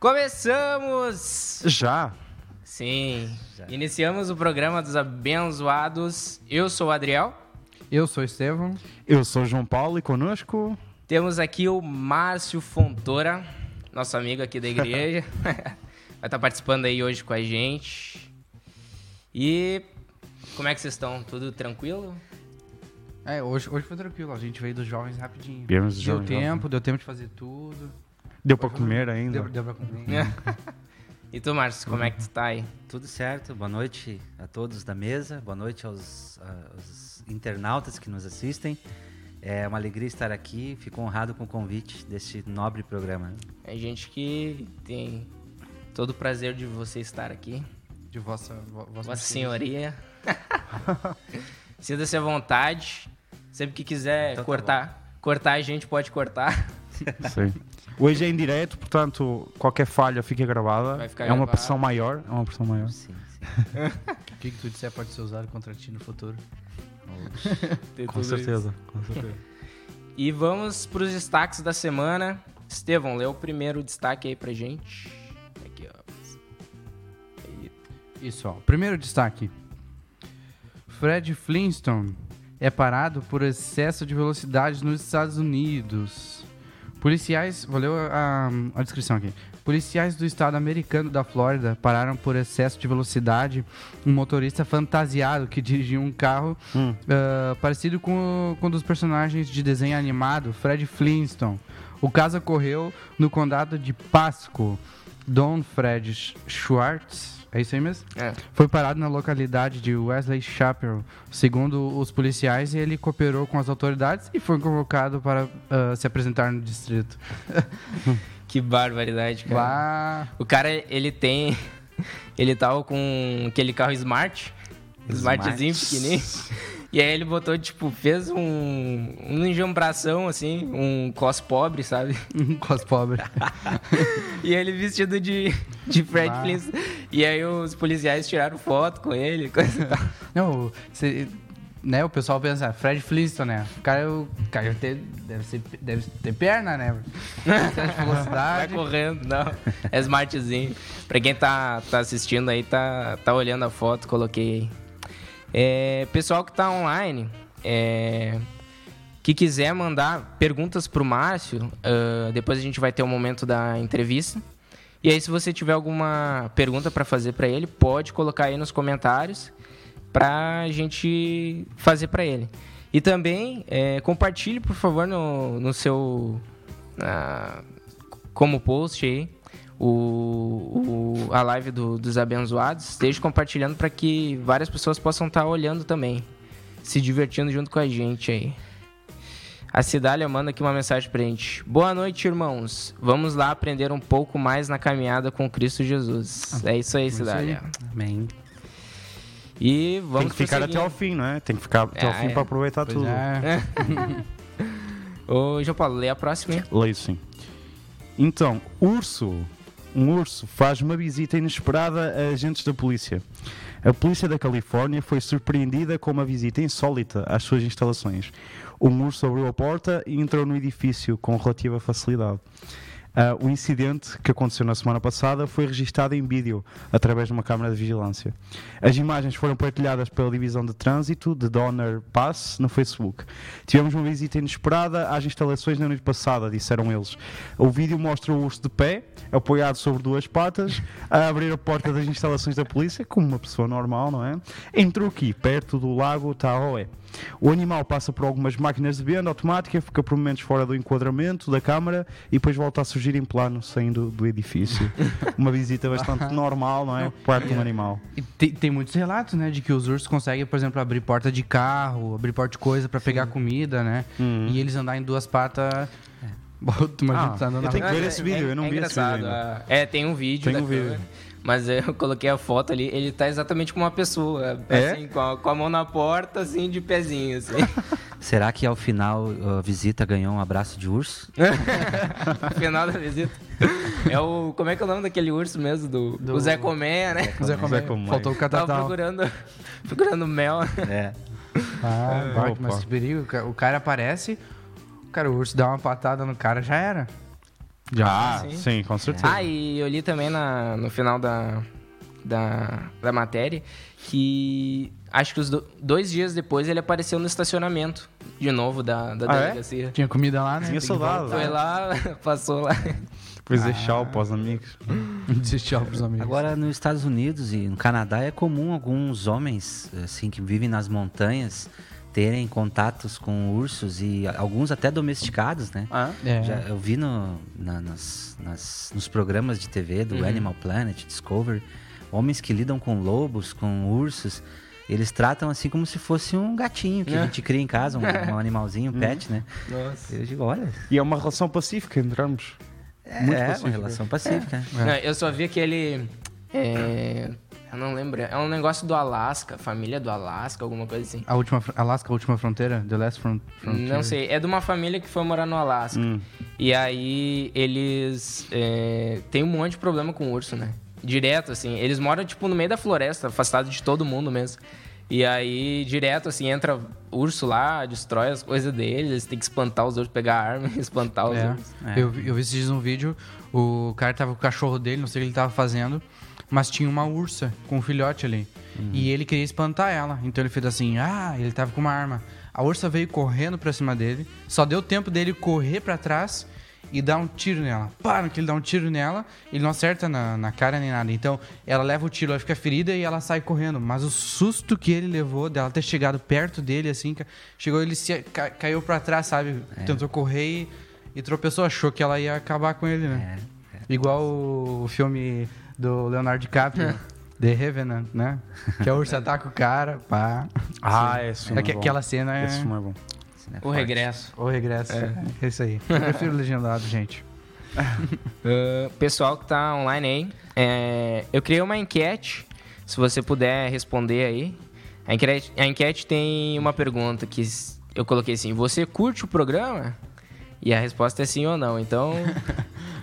Começamos! Já? Sim. Iniciamos o programa dos abençoados. Eu sou o Adriel. Eu sou o Estevão. Eu sou o João Paulo e conosco. Temos aqui o Márcio Fontoura, nosso amigo aqui da igreja. Vai estar participando aí hoje com a gente. E como é que vocês estão? Tudo tranquilo? É, hoje, hoje foi tranquilo, a gente veio dos jovens rapidinho. Viemos dos deu jovens, tempo, jovens. deu tempo de fazer tudo. Deu pra comer ainda? Deu, deu pra comer. e tu, Márcio, como é que tu tá aí? Tudo certo. Boa noite a todos da mesa. Boa noite aos, aos internautas que nos assistem. É uma alegria estar aqui. Fico honrado com o convite deste nobre programa. É gente que tem todo o prazer de você estar aqui. De vossa, vo- vossa, Vossa Senhoria. Sinta-se à vontade. Sempre que quiser Então tá cortar, cortar a gente pode cortar. Sim. Hoje é em direto, portanto, qualquer falha fica gravada. Vai ficar é uma pressão maior. É uma pressão maior. Sim, sim. O que, que tu disser pode ser usado contra ti no futuro. Com isso. certeza, com certeza. E vamos para os destaques da semana. Estevão, lê o primeiro destaque aí pra gente. Aqui, ó. Isso, ó. Primeiro destaque. Fred Flintstone é parado por excesso de velocidade nos Estados Unidos. Policiais, vou ler a, a descrição aqui. Policiais do estado americano da Flórida pararam por excesso de velocidade um motorista fantasiado que dirigia um carro Hum. ah, parecido com, com um dos personagens de desenho animado, Fred Flintstone. O caso ocorreu no condado de Pasco. Don Fred Sch- Schwartz, é isso aí mesmo? É. Foi parado na localidade de Wesley Chapel. Segundo os policiais, ele cooperou com as autoridades e foi convocado para ah, se apresentar no distrito. Que barbaridade, cara. Lá, O cara, ele tem. Ele tava com aquele carro Smart. Smart. Smartzinho pequenininho. E aí ele botou, tipo, fez um. Um enjambração, assim, um cos pobre, sabe? com as pobres. E ele vestido de, de Fred Bah. Flintstone. E aí os policiais tiraram foto com ele, coisa e tal. Não, cê- né, o pessoal pensa, Fred Flintstone, né? O cara, o cara deve, ser, deve ter perna, né? Vai correndo, não. É smartzinho. Pra quem tá, tá assistindo aí, tá, tá olhando a foto, coloquei aí. É, pessoal que tá online, é, que quiser mandar perguntas pro Márcio, ah, depois a gente vai ter o momento da entrevista. E aí, se você tiver alguma pergunta pra fazer pra ele, pode colocar aí nos comentários pra gente fazer pra ele. E também é, compartilhe, por favor, no, no seu. ah, como post aí, o, o- a live do- dos abençoados. Esteja compartilhando para que várias pessoas possam estar olhando também, se divertindo junto com a gente aí. A Cidália manda aqui uma mensagem pra gente. Boa noite, irmãos. Vamos lá aprender um pouco mais na caminhada com Cristo Jesus. É isso aí, isso aí. Cidália. Amém. E vamos Tem que ficar até ao fim, não é? Tem que ficar até Ah, ao fim é. para aproveitar Pois tudo. é. Ô, João Paulo, lê a próxima. Leio sim. Então, urso. Um urso faz uma visita inesperada a agentes da polícia. A polícia da Califórnia foi surpreendida com uma visita insólita às suas instalações. Um urso abriu a porta e entrou no edifício com relativa facilidade. Ah, o incidente que aconteceu na semana passada foi registado em vídeo através de uma câmara de vigilância. As imagens foram partilhadas pela Divisão de Trânsito de Donner Pass no Facebook. Tivemos uma visita inesperada às instalações na noite passada, disseram eles. O vídeo mostra o urso de pé, apoiado sobre duas patas, a abrir a porta das instalações da polícia, como uma pessoa normal, não é? Entrou aqui, perto do lago Tahoe. O animal passa por algumas máquinas de venda automática, fica por momentos fora do enquadramento da câmara e depois volta a surgir em plano, saindo do edifício. Uma visita bastante normal, não é? Parte de um animal. E tem, tem muitos relatos, né, de que os ursos conseguem, por exemplo, abrir porta de carro, abrir porta de coisa pra pegar comida, né? Uhum. E eles andar em duas patas. Bom, imagina Ah, eu tenho que ver esse vídeo, eu não vi esse vídeo ainda. ah, É, tem um vídeo Tem um vídeo. Mas eu coloquei a foto ali, ele tá exatamente como uma pessoa. É? Assim, com, a, com a mão na porta, assim, de pezinho, assim. Será que ao final a visita ganhou um abraço de urso? no final da visita. É o. Como é que é o nome daquele urso mesmo? Do, Do- O Zé Comé, né? Zé Comé. Zé Comé. Faltou o Tava catatal. procurando, procurando mel. É. Ah, É, mas que perigo. O cara aparece, cara, o urso dá uma patada no cara, já era. Já, sim. sim, com certeza. Ah, e eu li também na, no final da, da, da matéria que acho que os do- dois dias depois ele apareceu no estacionamento de novo da, da Ah, é? delegacia. Tinha comida lá, né? Tinha saudade. Foi lá, passou lá. Deixar o pós-amigos. voltar. Dizer tchau pros amigos. Agora, nos Estados Unidos e no Canadá é comum alguns homens, assim, que vivem nas montanhas, terem contatos com ursos e alguns até domesticados, né? Ah, É. Já, eu vi no, na- nas, nas- nos programas de TV do Animal Planet, Discovery, homens que lidam com lobos, com ursos, eles tratam assim como se fosse um gatinho que a gente cria em casa, um, um animalzinho, um pet, né? Nossa. Eu digo, olha, E é uma relação pacífica entre ambos. é, Muito é uma pacífica. relação pacífica. Não, eu só vi aquele. é, eu não lembro. É um negócio do Alasca, família do Alasca, alguma coisa assim. A última, Alaska, a última fronteira? The Last Front- Frontier? Não sei. É de uma família que foi morar no Alasca. Hum. E aí eles. É, tem um monte de problema com urso, né? Direto, assim. Eles moram, tipo, no meio da floresta, afastado de todo mundo mesmo. E aí, direto, assim, entra urso lá, destrói as coisas deles, eles têm que espantar os ursos, pegar a arma e espantar os É. ursos. Eu, vi- eu vi esses dias um vídeo, o cara tava com o cachorro dele, não sei o que ele tava fazendo, mas tinha uma ursa com um filhote ali. E ele queria espantar ela. Então ele fez assim: ah, ele tava com uma arma. A ursa veio correndo pra cima dele, só deu tempo dele correr pra trás e dar um tiro nela. No que ele dá um tiro nela, ele não acerta na, na cara nem nada. Então ela leva o tiro, ela fica ferida e ela sai correndo. Mas o susto que ele levou dela ter chegado perto dele, assim, chegou, ele se, ca- caiu pra trás, sabe? Tentou correr e, e tropeçou, achou que ela ia acabar com ele, né? Igual o filme do Leonardo DiCaprio, The Revenant, né? Que a ursa ataca o cara, pá. Ah, esse filme é bom. Aquela cena é Esse filme é bom. Né, O forte. regresso. o regresso. É. isso aí. Eu prefiro legendado, gente. Uh, pessoal que tá online aí, é, eu criei uma enquete, se você puder responder aí. A enquete, a enquete tem uma pergunta que eu coloquei assim: Você curte o programa? E a resposta é sim ou não. Então.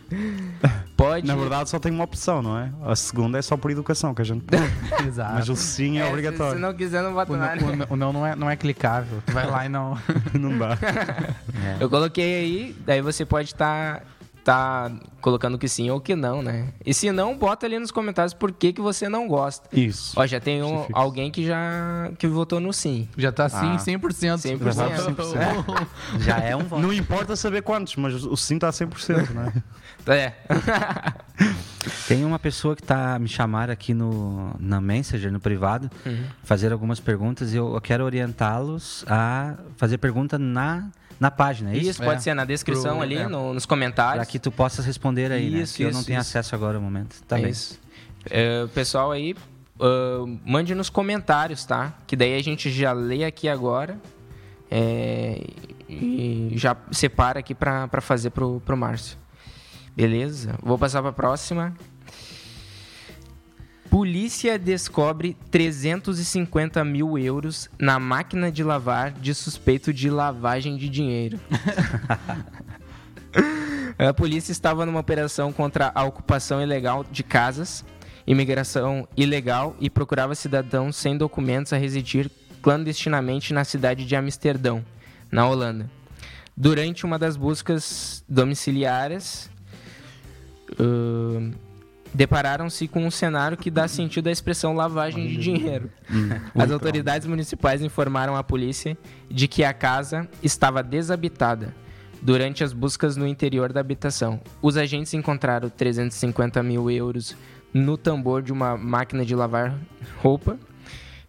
pode. Na verdade, só tem uma opção, não é? A segunda é só por educação que a gente pode. Exato. Mas o sim é, É, se- Se obrigatório. não quiser, não bota O nada. o não- o não, não é, não é clicável. Tu vai lá e não. Não dá. Eu coloquei aí, daí você pode estar tá colocando que sim ou que não, né? E se não, bota ali nos comentários por que, que você não gosta. Isso. Ó, já tem um- Justifica. alguém que já que votou no sim. Já tá assim, Ah. 100%. 100%. Já é um voto. Não importa saber quantos, mas o sim está a 100%, não é? É. Tem uma pessoa que tá me chamar aqui no na Messenger, no privado, fazer algumas perguntas e eu, eu quero orientá-los a fazer pergunta na, na página, é Isso, isso? pode É. ser na descrição Pro- ali, é. no- nos Para comentários. que tu possas responder aí, né? Isso, eu isso, não tenho isso. acesso agora no momento. Tá bem. Isso. É, pessoal aí, ah, mande nos comentários, tá? Que daí a gente já lê aqui agora é, e já separa aqui pra, pra fazer pro, pro Márcio. Beleza? Vou passar pra próxima. Polícia descobre 350 mil euros na máquina de lavar de suspeito de lavagem de dinheiro. A polícia estava numa operação contra a ocupação ilegal de casas, imigração ilegal e procurava cidadãos sem documentos a residir clandestinamente na cidade de Amsterdão, na Holanda. Durante uma das buscas domiciliares, ahn, depararam-se com um cenário que dá sentido à expressão lavagem de dinheiro. As autoridades municipais informaram a polícia de que a casa estava desabitada durante as buscas no interior da habitação. Os agentes encontraram 350 mil euros no tambor de uma máquina de lavar roupa.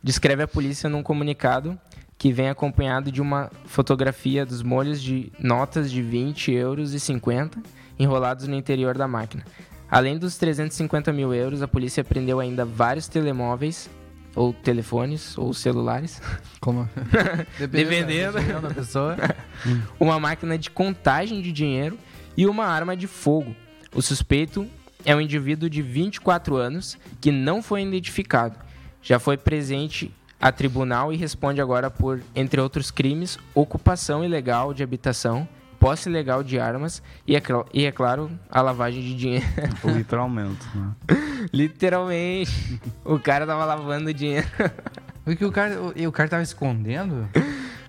Descreve a polícia num comunicado que vem acompanhado de uma fotografia dos molhos de notas de 20 euros e 50 enrolados no interior da máquina. Além dos 350 mil euros, a polícia prendeu ainda vários telemóveis, ou telefones, ou celulares, Como? Dependendo. dependendo da pessoa. uma máquina de contagem de dinheiro e uma arma de fogo. O suspeito é um indivíduo de 24 anos que não foi identificado. Já foi presente a tribunal e responde agora por, entre outros crimes, ocupação ilegal de habitação, posse ilegal de armas e, é, e, é claro, a lavagem de dinheiro. Literalmente. não é? Literalmente, o cara tava lavando dinheiro. O que o cara, o, e o cara tava escondendo?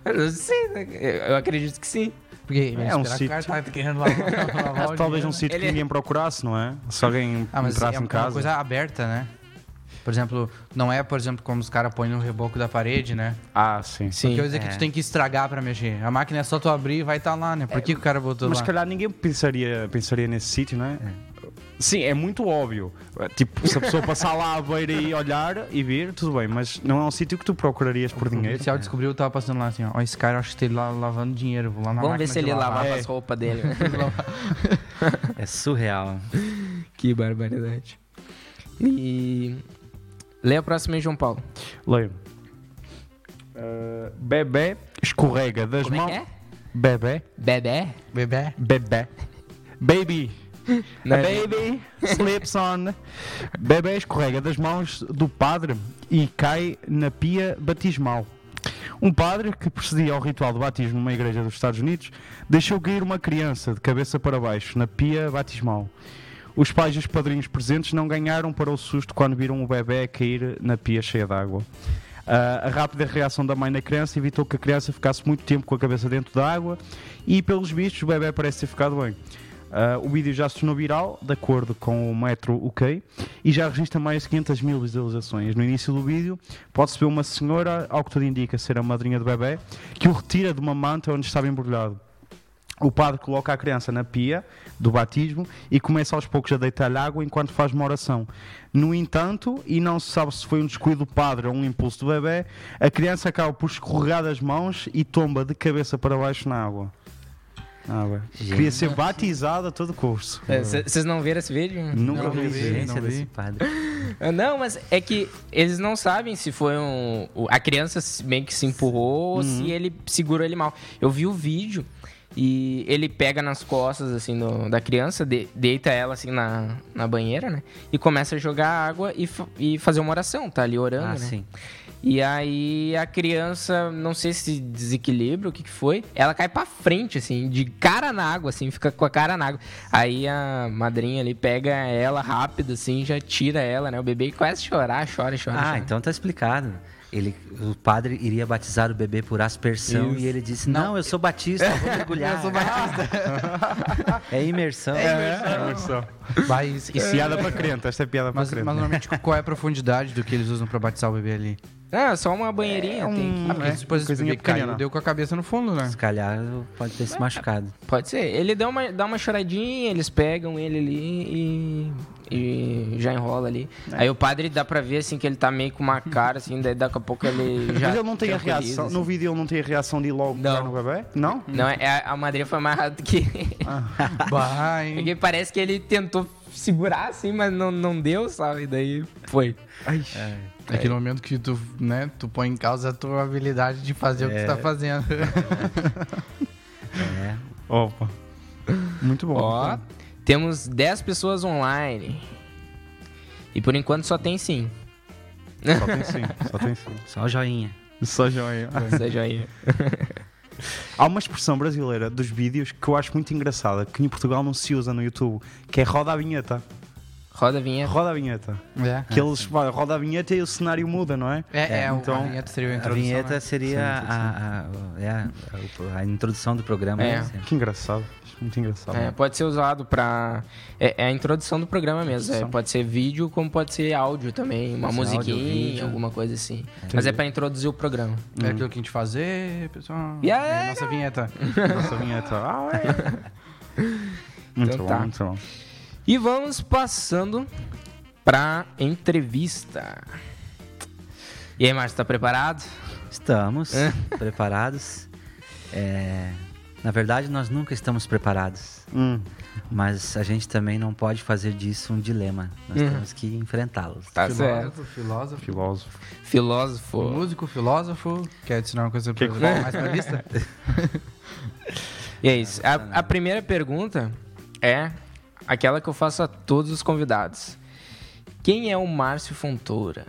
Eu não sei, né? Eu- acredito que sim. Porque É um esperar que o cara sítio. tá querendo lavar, lavar o Talvez um dinheiro. sítio Ele- que ninguém procurasse, não é? Se alguém Ah, mas entrasse é em uma casa. coisa aberta, né? Por exemplo, não é, por exemplo, como os caras põem no reboco da parede, né? Ah, sim. Sim. Quer dizer que É. tu tem que estragar pra mexer. A máquina é só tu abrir e vai estar lá, né? Por que, que o cara botou Mas se lá? calhar ninguém pensaria, pensaria nesse sítio, não é? Sim, é muito óbvio. Tipo, se a pessoa passar lá à beira e olhar e vir, tudo bem, mas não é um sítio que tu procurarias por O dinheiro. policial descobriu, tava passando lá assim, ó. Esse cara, eu acho que ele lá lavando dinheiro. Vou lá na Vamos ver se ele lavar. lavava É. as roupas dele. É surreal. que barbaridade. E. Lê a próxima aí, João Paulo. Leio. Uh, bebê escorrega das Como é mãos. que é? Bebê. Bebê? Bebê. Bebê. Baby. Não A é- baby slips on. Bebê escorrega das mãos do padre e cai na pia batismal. Um padre que procedia ao ritual de batismo numa igreja dos Estados Unidos deixou cair uma criança de cabeça para baixo na pia batismal. Os pais e os padrinhos presentes não ganharam para o susto quando viram o bebê cair na pia cheia de água. Ah, a rápida reação da mãe na criança evitou que a criança ficasse muito tempo com a cabeça dentro da água e, pelos vistos, o bebê parece ter ficado bem. Ah, o vídeo já se tornou viral, de acordo com o Metro UK, e já registra mais de 500 mil visualizações. No início do vídeo, pode-se ver uma senhora, ao que tudo indica ser a madrinha do bebê, que o retira de uma manta onde estava embrulhado. O padre coloca a criança na pia do batismo e começa aos poucos a deitar-lhe água enquanto faz uma oração. No entanto, e não se sabe se foi um descuido do padre ou um impulso do bebê, a criança acaba por escorregar das mãos e tomba de cabeça para baixo na água. Gente. Queria ser batizada a todo curso. É, cê- Vocês não viram esse vídeo? Nunca Não vi vi. não vi. padre. Ah, Não, mas é que eles não sabem se foi um. A criança meio que se empurrou ou se ele segurou ele mal. Eu vi o vídeo e ele pega nas costas, assim, do- da criança, de- deita ela, assim, na, na banheira, né? E começa a jogar água e, e fazer uma oração, tá ali orando, Ah, né? sim. E aí a criança, não sei se desequilibra, o que que foi, ela cai pra frente, assim, de cara na água, assim, fica com a cara na água. Aí a madrinha ali pega ela rápido, assim, já tira ela, né? O bebê começa a chorar, chora, chora, Ah, chora. então tá explicado. Ele, o padre iria batizar o bebê por aspersão Isso. e ele disse: Não, eu sou batista, eu vou mergulhar. Eu sou batista. É imersão. É, imersão. Mas, Isso é piada para crente, esta é piada para mas, mas crente. normalmente qual é a profundidade do que eles usam pra batizar o bebê ali? Ah, só uma banheirinha, É um- tem que- Ah, porque É, depois caiu, pequena. deu com a cabeça no fundo, né? Se calhar pode ter se machucado. Pode ser. Ele dá uma, dá uma choradinha, eles pegam ele ali e, e já enrola ali. É. Aí o padre dá pra ver, assim, que ele tá meio com uma cara, assim, daí daqui a pouco ele já Mas ele não tem a reação. assim. No vídeo ele não tem a reação de ir logo Não. no bebê? Não? Não, é, a madrinha foi mais rápido que Bah, hein? Porque parece que ele tentou segurar assim, mas não, não deu, sabe? Daí foi. Aquele momento que tu, né, tu põe em causa a tua habilidade de fazer o que tu tá fazendo. É. Opa. Muito bom. Ó, temos 10 pessoas online. E por enquanto só tem sim. Só tem sim, só tem sim. Só joinha. Só joia. Seja aí. Há uma expressão brasileira dos vídeos que eu acho muito engraçada, que em Portugal não se usa no YouTube, que é roda a vinheta. Roda a vinheta. Roda a vinheta. É, Que eles vai, roda a vinheta e o cenário muda, não é? é, é, então- então, a vinheta seria a A introdução. vinheta né? seria a, a, a- é a- a- a introdução do programa. É. né? Que engraçado. Muito engraçado. É, pode ser usado pra. É, é a introdução do programa mesmo. É, pode ser vídeo, como pode ser áudio também. Uma áudio, musiquinha, vídeo. alguma coisa assim. Mas é pra introduzir o programa. É aquilo que a gente fazer, pessoal. E aí? É a nossa vinheta. Nossa vinheta. Ah, é. Muito Então bom, tá. muito bom. E vamos passando pra entrevista. E aí, Márcio, tá preparado? Estamos É. preparados. É, na verdade, nós nunca estamos preparados. Hum. Mas a gente também não pode fazer disso um dilema. Nós Uhum. temos que enfrentá-los. Tá certo. filósofo, filósofo. Filósofo. Filósofo. Músico, filósofo. Quer adicionar uma coisa Que pra, que- mais pra lista? E é isso. A, a primeira pergunta é aquela que eu faço a todos os convidados. Quem é o Márcio Fontoura?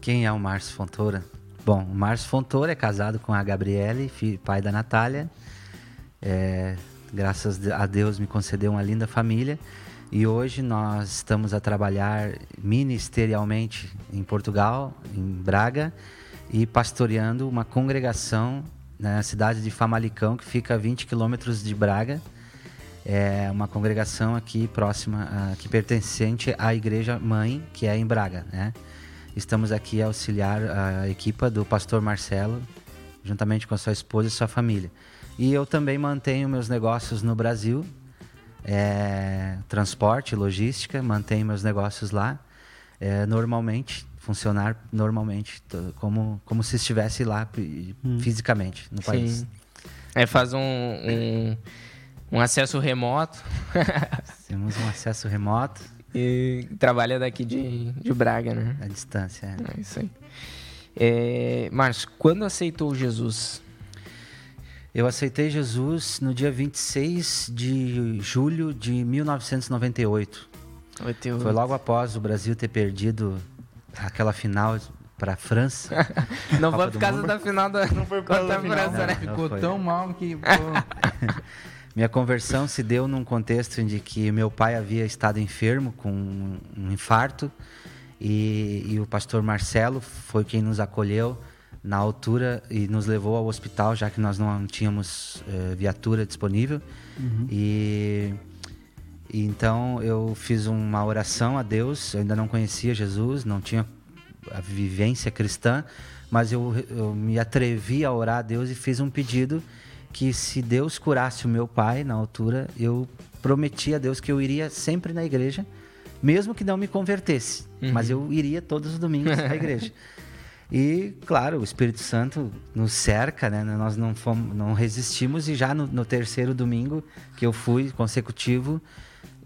Quem é o Márcio Fontoura? Bom, o Márcio Fontoura é casado com a Gabriele, pai da Natália. É, graças a Deus me concedeu uma linda família. E hoje nós estamos a trabalhar ministerialmente em Portugal, em Braga, e pastoreando uma congregação na cidade de Famalicão, que fica a 20 quilômetros de Braga. É uma congregação aqui próxima, que pertencente à igreja mãe, que é em Braga, né? Estamos aqui a auxiliar a equipa do pastor Marcelo, juntamente com a sua esposa e sua família. E eu também mantenho meus negócios no Brasil, é, transporte, logística, mantenho meus negócios lá, é, normalmente, funcionar normalmente, como, como se estivesse lá hum. fisicamente no Sim. país. É, faz um, um, um acesso remoto. Temos um acesso remoto. E trabalha daqui de, de Braga, né? A distância, é. É isso aí. É, Márcio, quando aceitou Jesus? Eu aceitei Jesus no dia 26 de julho de 1998. 88. Foi logo após o Brasil ter perdido aquela final para a França. não foi por causa da final da não foi por causa da França, né? Ficou tão mal que Minha conversão se deu num contexto em que meu pai havia estado enfermo com um infarto e, e o pastor Marcelo foi quem nos acolheu na altura e nos levou ao hospital, já que nós não tínhamos uh, viatura disponível. Uhum. E, e, então eu fiz uma oração a Deus. Eu ainda não conhecia Jesus, não tinha a vivência cristã, mas eu, eu me atrevi a orar a Deus e fiz um pedido que se Deus curasse o meu pai na altura, eu prometi a Deus que eu iria sempre na igreja mesmo que não me convertesse. Uhum. Mas eu iria todos os domingos à igreja. E, claro, o Espírito Santo nos cerca, né? Nós não, fomos, não resistimos e já no, no terceiro domingo que eu fui consecutivo,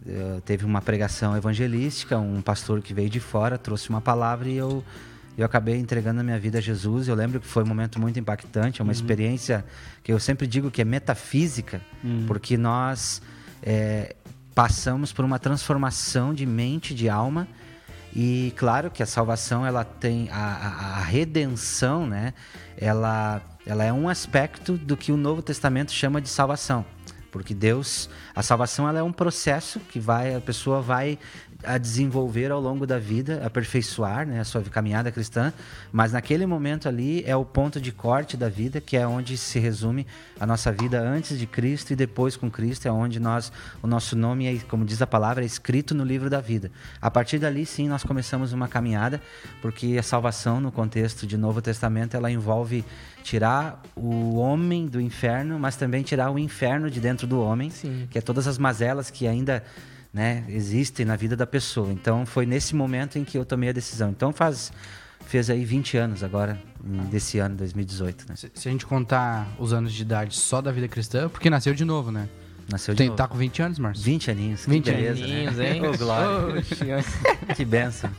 uh, teve uma pregação evangelística, um pastor que veio de fora trouxe uma palavra e eu eu acabei entregando a minha vida a Jesus. Eu lembro que foi um momento muito impactante, é uma uhum. experiência que eu sempre digo que é metafísica, uhum. porque nós é, passamos por uma transformação de mente, de alma. E claro que a salvação ela tem a, a, a, redenção, né? Ela, ela é um aspecto do que o Novo Testamento chama de salvação, porque Deus, a salvação ela é um processo que vai a pessoa vai a desenvolver ao longo da vida, aperfeiçoar né, a sua caminhada cristã, mas naquele momento ali é o ponto de corte da vida, que é onde se resume a nossa vida antes de Cristo e depois com Cristo, é onde nós, o nosso nome, é, como diz a palavra, é escrito no livro da vida. A partir dali, sim, nós começamos uma caminhada, porque a salvação, no contexto de Novo Testamento, ela envolve tirar o homem do inferno, mas também tirar o inferno de dentro do homem, sim. que é todas as mazelas que ainda né, existem na vida da pessoa. Então foi nesse momento em que eu tomei a decisão. Então faz fez aí 20 anos agora, desse ano, 2018, né? Se, se, a gente contar os anos de idade só da vida cristã, porque nasceu de novo, né? Nasceu de Tem, novo. Tá com 20 anos, Márcio? 20 aninhos. 20 beleza, né? aninhos, né? hein? oh, glória. Oh, que benção.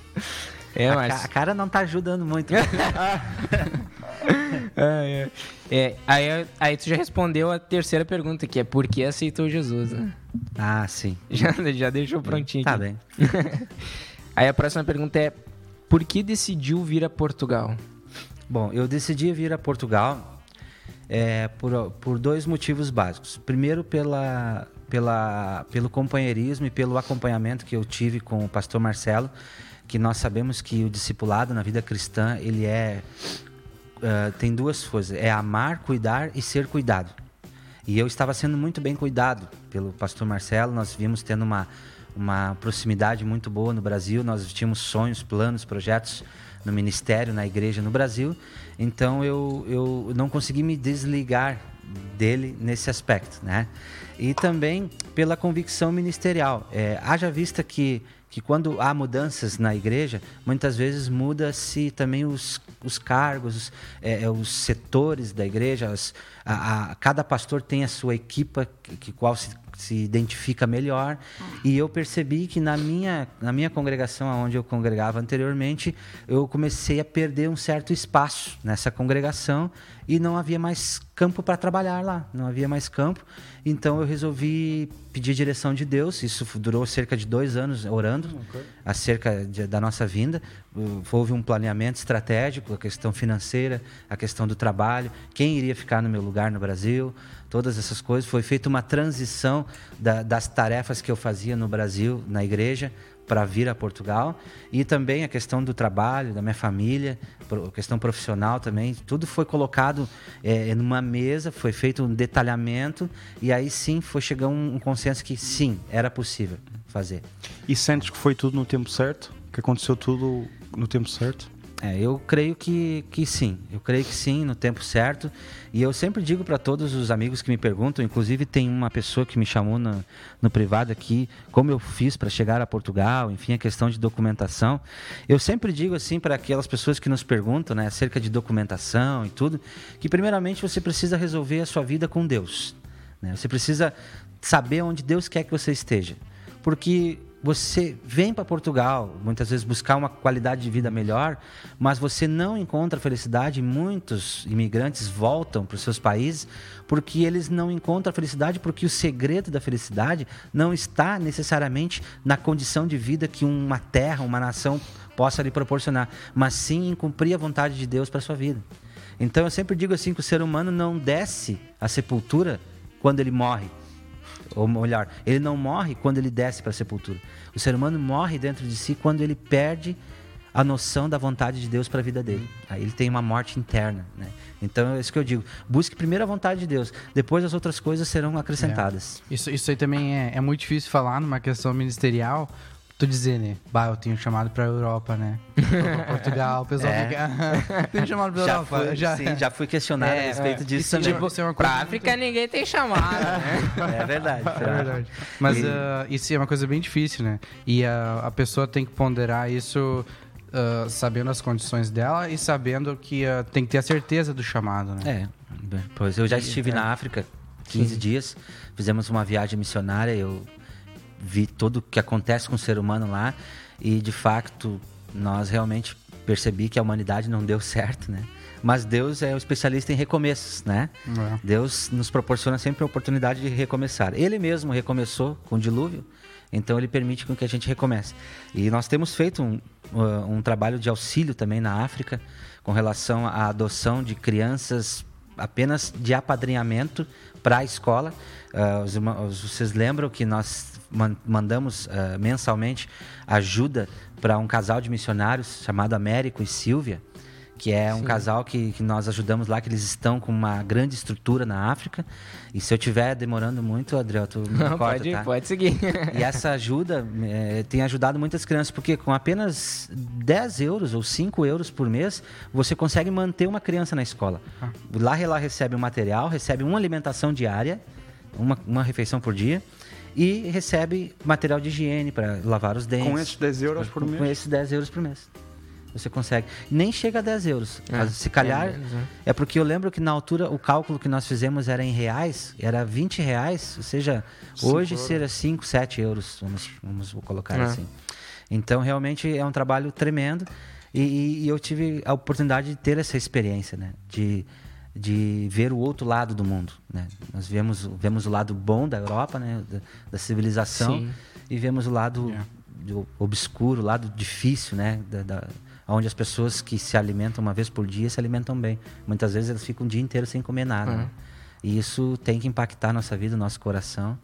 É, mas... a, a, cara não tá ajudando muito. é, é. é, aí, aí tu já respondeu a terceira pergunta, que é por que aceitou Jesus, né? Ah, sim. Já, já deixou prontinho. Tá aqui. bem. aí a próxima pergunta é por que decidiu vir a Portugal? Bom, eu decidi vir a Portugal é, por, por dois motivos básicos. Primeiro, pela, pela, pelo companheirismo e pelo acompanhamento que eu tive com o pastor Marcelo, que nós sabemos que o discipulado na vida cristã ele é uh, tem duas coisas: é amar, cuidar e ser cuidado. E eu estava sendo muito bem cuidado pelo pastor Marcelo. Nós vimos tendo uma uma proximidade muito boa no Brasil. Nós tínhamos sonhos, planos, projetos no ministério, na igreja no Brasil. Então eu, eu não consegui me desligar dele nesse aspecto, né? E também pela convicção ministerial. É, haja vista que que quando há mudanças na igreja, muitas vezes muda-se também os, os cargos, os, é, é os setores da igreja. As, a, a, cada pastor tem a sua equipa que, que qual se, se identifica melhor. E eu percebi que na minha, na minha congregação, onde eu congregava anteriormente, eu comecei a perder um certo espaço nessa congregação e não havia mais campo para trabalhar lá, não havia mais campo. Então eu resolvi pedir direção de Deus. Isso durou cerca de dois anos orando okay. acerca de, da nossa vinda. Houve um planeamento estratégico, a questão financeira, a questão do trabalho, quem iria ficar no meu lugar no Brasil, todas essas coisas. Foi feita uma transição da, das tarefas que eu fazia no Brasil, na igreja, para vir a Portugal e também a questão do trabalho, da minha família, a questão profissional também, tudo foi colocado é, numa mesa, foi feito um detalhamento e aí sim foi chegar um, um consenso que sim, era possível fazer. E sentes que foi tudo no tempo certo? Que aconteceu tudo no tempo certo? É, eu creio que, que sim. Eu creio que sim, no tempo certo. E eu sempre digo para todos os amigos que me perguntam, inclusive tem uma pessoa que me chamou no, no privado aqui, como eu fiz para chegar a Portugal, enfim, a questão de documentação. Eu sempre digo assim para aquelas pessoas que nos perguntam, né, acerca de documentação e tudo, que primeiramente você precisa resolver a sua vida com Deus. Né? Você precisa saber onde Deus quer que você esteja. Porque você vem para Portugal, muitas vezes buscar uma qualidade de vida melhor, mas você não encontra felicidade. Muitos imigrantes voltam para os seus países porque eles não encontram a felicidade, porque o segredo da felicidade não está necessariamente na condição de vida que uma terra, uma nação possa lhe proporcionar, mas sim em cumprir a vontade de Deus para sua vida. Então eu sempre digo assim que o ser humano não desce à sepultura quando ele morre ou melhor, ele não morre quando ele desce para a sepultura. O ser humano morre dentro de si quando ele perde a noção da vontade de Deus para a vida dele. Aí ele tem uma morte interna. Né? Então é isso que eu digo. Busque primeiro a vontade de Deus, depois as outras coisas serão acrescentadas. É. Isso, isso aí também é, é muito difícil falar numa questão ministerial, tu dizer, né? Bah, eu tenho chamado pra Europa, né? pra Portugal, o pessoal é. fica. tenho chamado pra já Europa. Fui, já... Sim, já fui questionado é, a respeito é. disso também. Tipo, é uma coisa pra África muito... ninguém tem chamado, né? É verdade. É verdade. Mas e... uh, isso é uma coisa bem difícil, né? E a, a pessoa tem que ponderar isso. Uh, sabendo as condições dela e sabendo que uh, tem que ter a certeza do chamado, né? É, pois eu já estive na África 15 Sim. dias, fizemos uma viagem missionária, eu vi tudo o que acontece com o ser humano lá e de fato nós realmente percebi que a humanidade não deu certo, né? Mas Deus é o especialista em recomeços, né? É. Deus nos proporciona sempre a oportunidade de recomeçar. Ele mesmo recomeçou com o dilúvio, então ele permite com que a gente recomece. E nós temos feito um, uh, um trabalho de auxílio também na África com relação à adoção de crianças apenas de apadrinhamento para a escola. Uh, os, vocês lembram que nós mandamos uh, mensalmente ajuda para um casal de missionários chamado Américo e Silvia, que é um Sim. casal que, que nós ajudamos lá, que eles estão com uma grande estrutura na África. E se eu estiver demorando muito, Adriel, tu me Não, corta, pode, tá? pode seguir. E essa ajuda é, tem ajudado muitas crianças, porque com apenas 10 euros ou 5 euros por mês, você consegue manter uma criança na escola. Ah. Lá ela recebe o um material, recebe uma alimentação diária, uma, uma refeição por dia e recebe material de higiene para lavar os dentes. Com esses 10 euros por mês? Com esses 10 euros por mês. Você consegue. Nem chega a 10 euros. É, se calhar. É, menos, né? é, porque eu lembro que na altura o cálculo que nós fizemos era em reais, era 20 reais, ou seja, hoje euros. seria 5, 7 euros, vamos, vamos colocar é. assim. Então realmente é um trabalho tremendo. E, e, eu tive a oportunidade de ter essa experiência, né? De de ver o outro lado do mundo. Né? Nós vemos, vemos o lado bom da Europa, né? da, da civilização, Sim. e vemos o lado yeah. obscuro, o lado difícil, né? Da, da, onde as pessoas que se alimentam uma vez por dia se alimentam bem. Muitas vezes elas ficam o dia inteiro sem comer nada. Uhum. Né? E isso tem que impactar a nossa vida, nosso coração.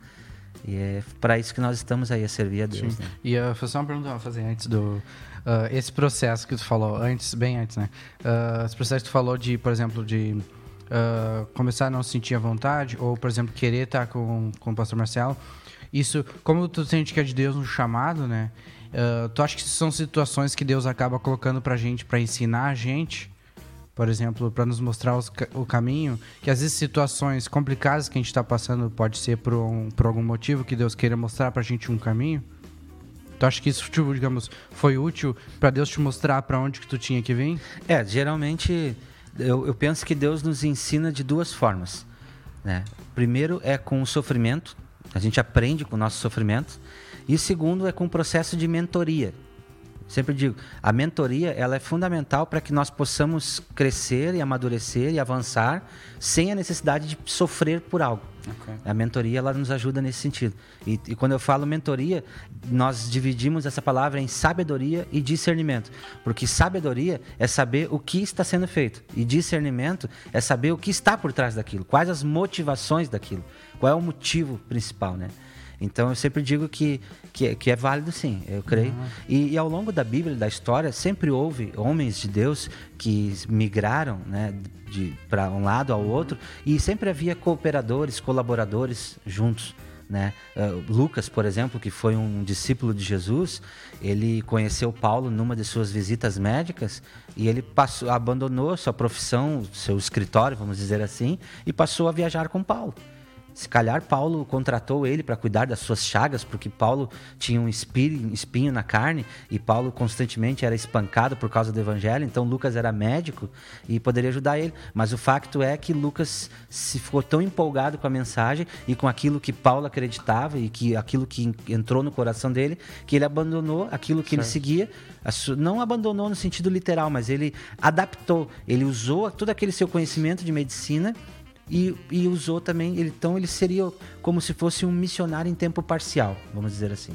E é para isso que nós estamos aí, a servir a Deus. Né? E uh, foi só uma pergunta fazer antes do. Uh, esse processo que tu falou, antes, bem antes, né? Uh, esse processo que tu falou de, por exemplo, de uh, começar a não sentir a vontade, ou, por exemplo, querer estar com, com o pastor Marcelo, isso, como tu sente que é de Deus um chamado, né? Uh, tu acha que são situações que Deus acaba colocando pra gente, para ensinar a gente, por exemplo, para nos mostrar os, o caminho, que às vezes situações complicadas que a gente está passando pode ser por, um, por algum motivo que Deus queira mostrar pra gente um caminho? Tu acha que isso, tipo, digamos, foi útil para Deus te mostrar para onde que tu tinha que vir? É, geralmente eu, eu penso que Deus nos ensina de duas formas. Né? Primeiro é com o sofrimento, a gente aprende com o nosso sofrimento. E segundo é com o processo de mentoria. Sempre digo, a mentoria ela é fundamental para que nós possamos crescer e amadurecer e avançar sem a necessidade de sofrer por algo. Okay. A mentoria ela nos ajuda nesse sentido. E, e, quando eu falo mentoria, nós dividimos essa palavra em sabedoria e discernimento. Porque sabedoria é saber o que está sendo feito. E discernimento é saber o que está por trás daquilo. Quais as motivações daquilo. Qual é o motivo principal, né? Então eu sempre digo que, que, é- que é válido sim, eu creio. E, e ao longo da Bíblia, da história, sempre houve homens de Deus que migraram né, de para um lado ao outro e sempre havia cooperadores, colaboradores juntos. Né? Uh, Lucas, por exemplo, que foi um discípulo de Jesus, ele conheceu Paulo numa de suas visitas médicas e ele passou, abandonou sua profissão, seu escritório, vamos dizer assim, e passou a viajar com Paulo. Se calhar Paulo contratou ele para cuidar das suas chagas, porque Paulo tinha um espinho, espinho na carne e Paulo constantemente era espancado por causa do evangelho. Então Lucas era médico e poderia ajudar ele. Mas o facto é que Lucas se ficou tão empolgado com a mensagem e com aquilo que Paulo acreditava e que aquilo que entrou no coração dele, que ele abandonou aquilo que ele seguia. Não abandonou no sentido literal, mas ele adaptou. Ele usou todo aquele seu conhecimento de medicina e, e usou também, ele, então ele seria como se fosse um missionário em tempo parcial, vamos dizer assim.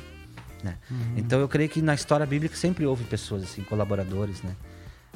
né? Então eu creio que na história bíblica sempre houve pessoas assim, colaboradores, né?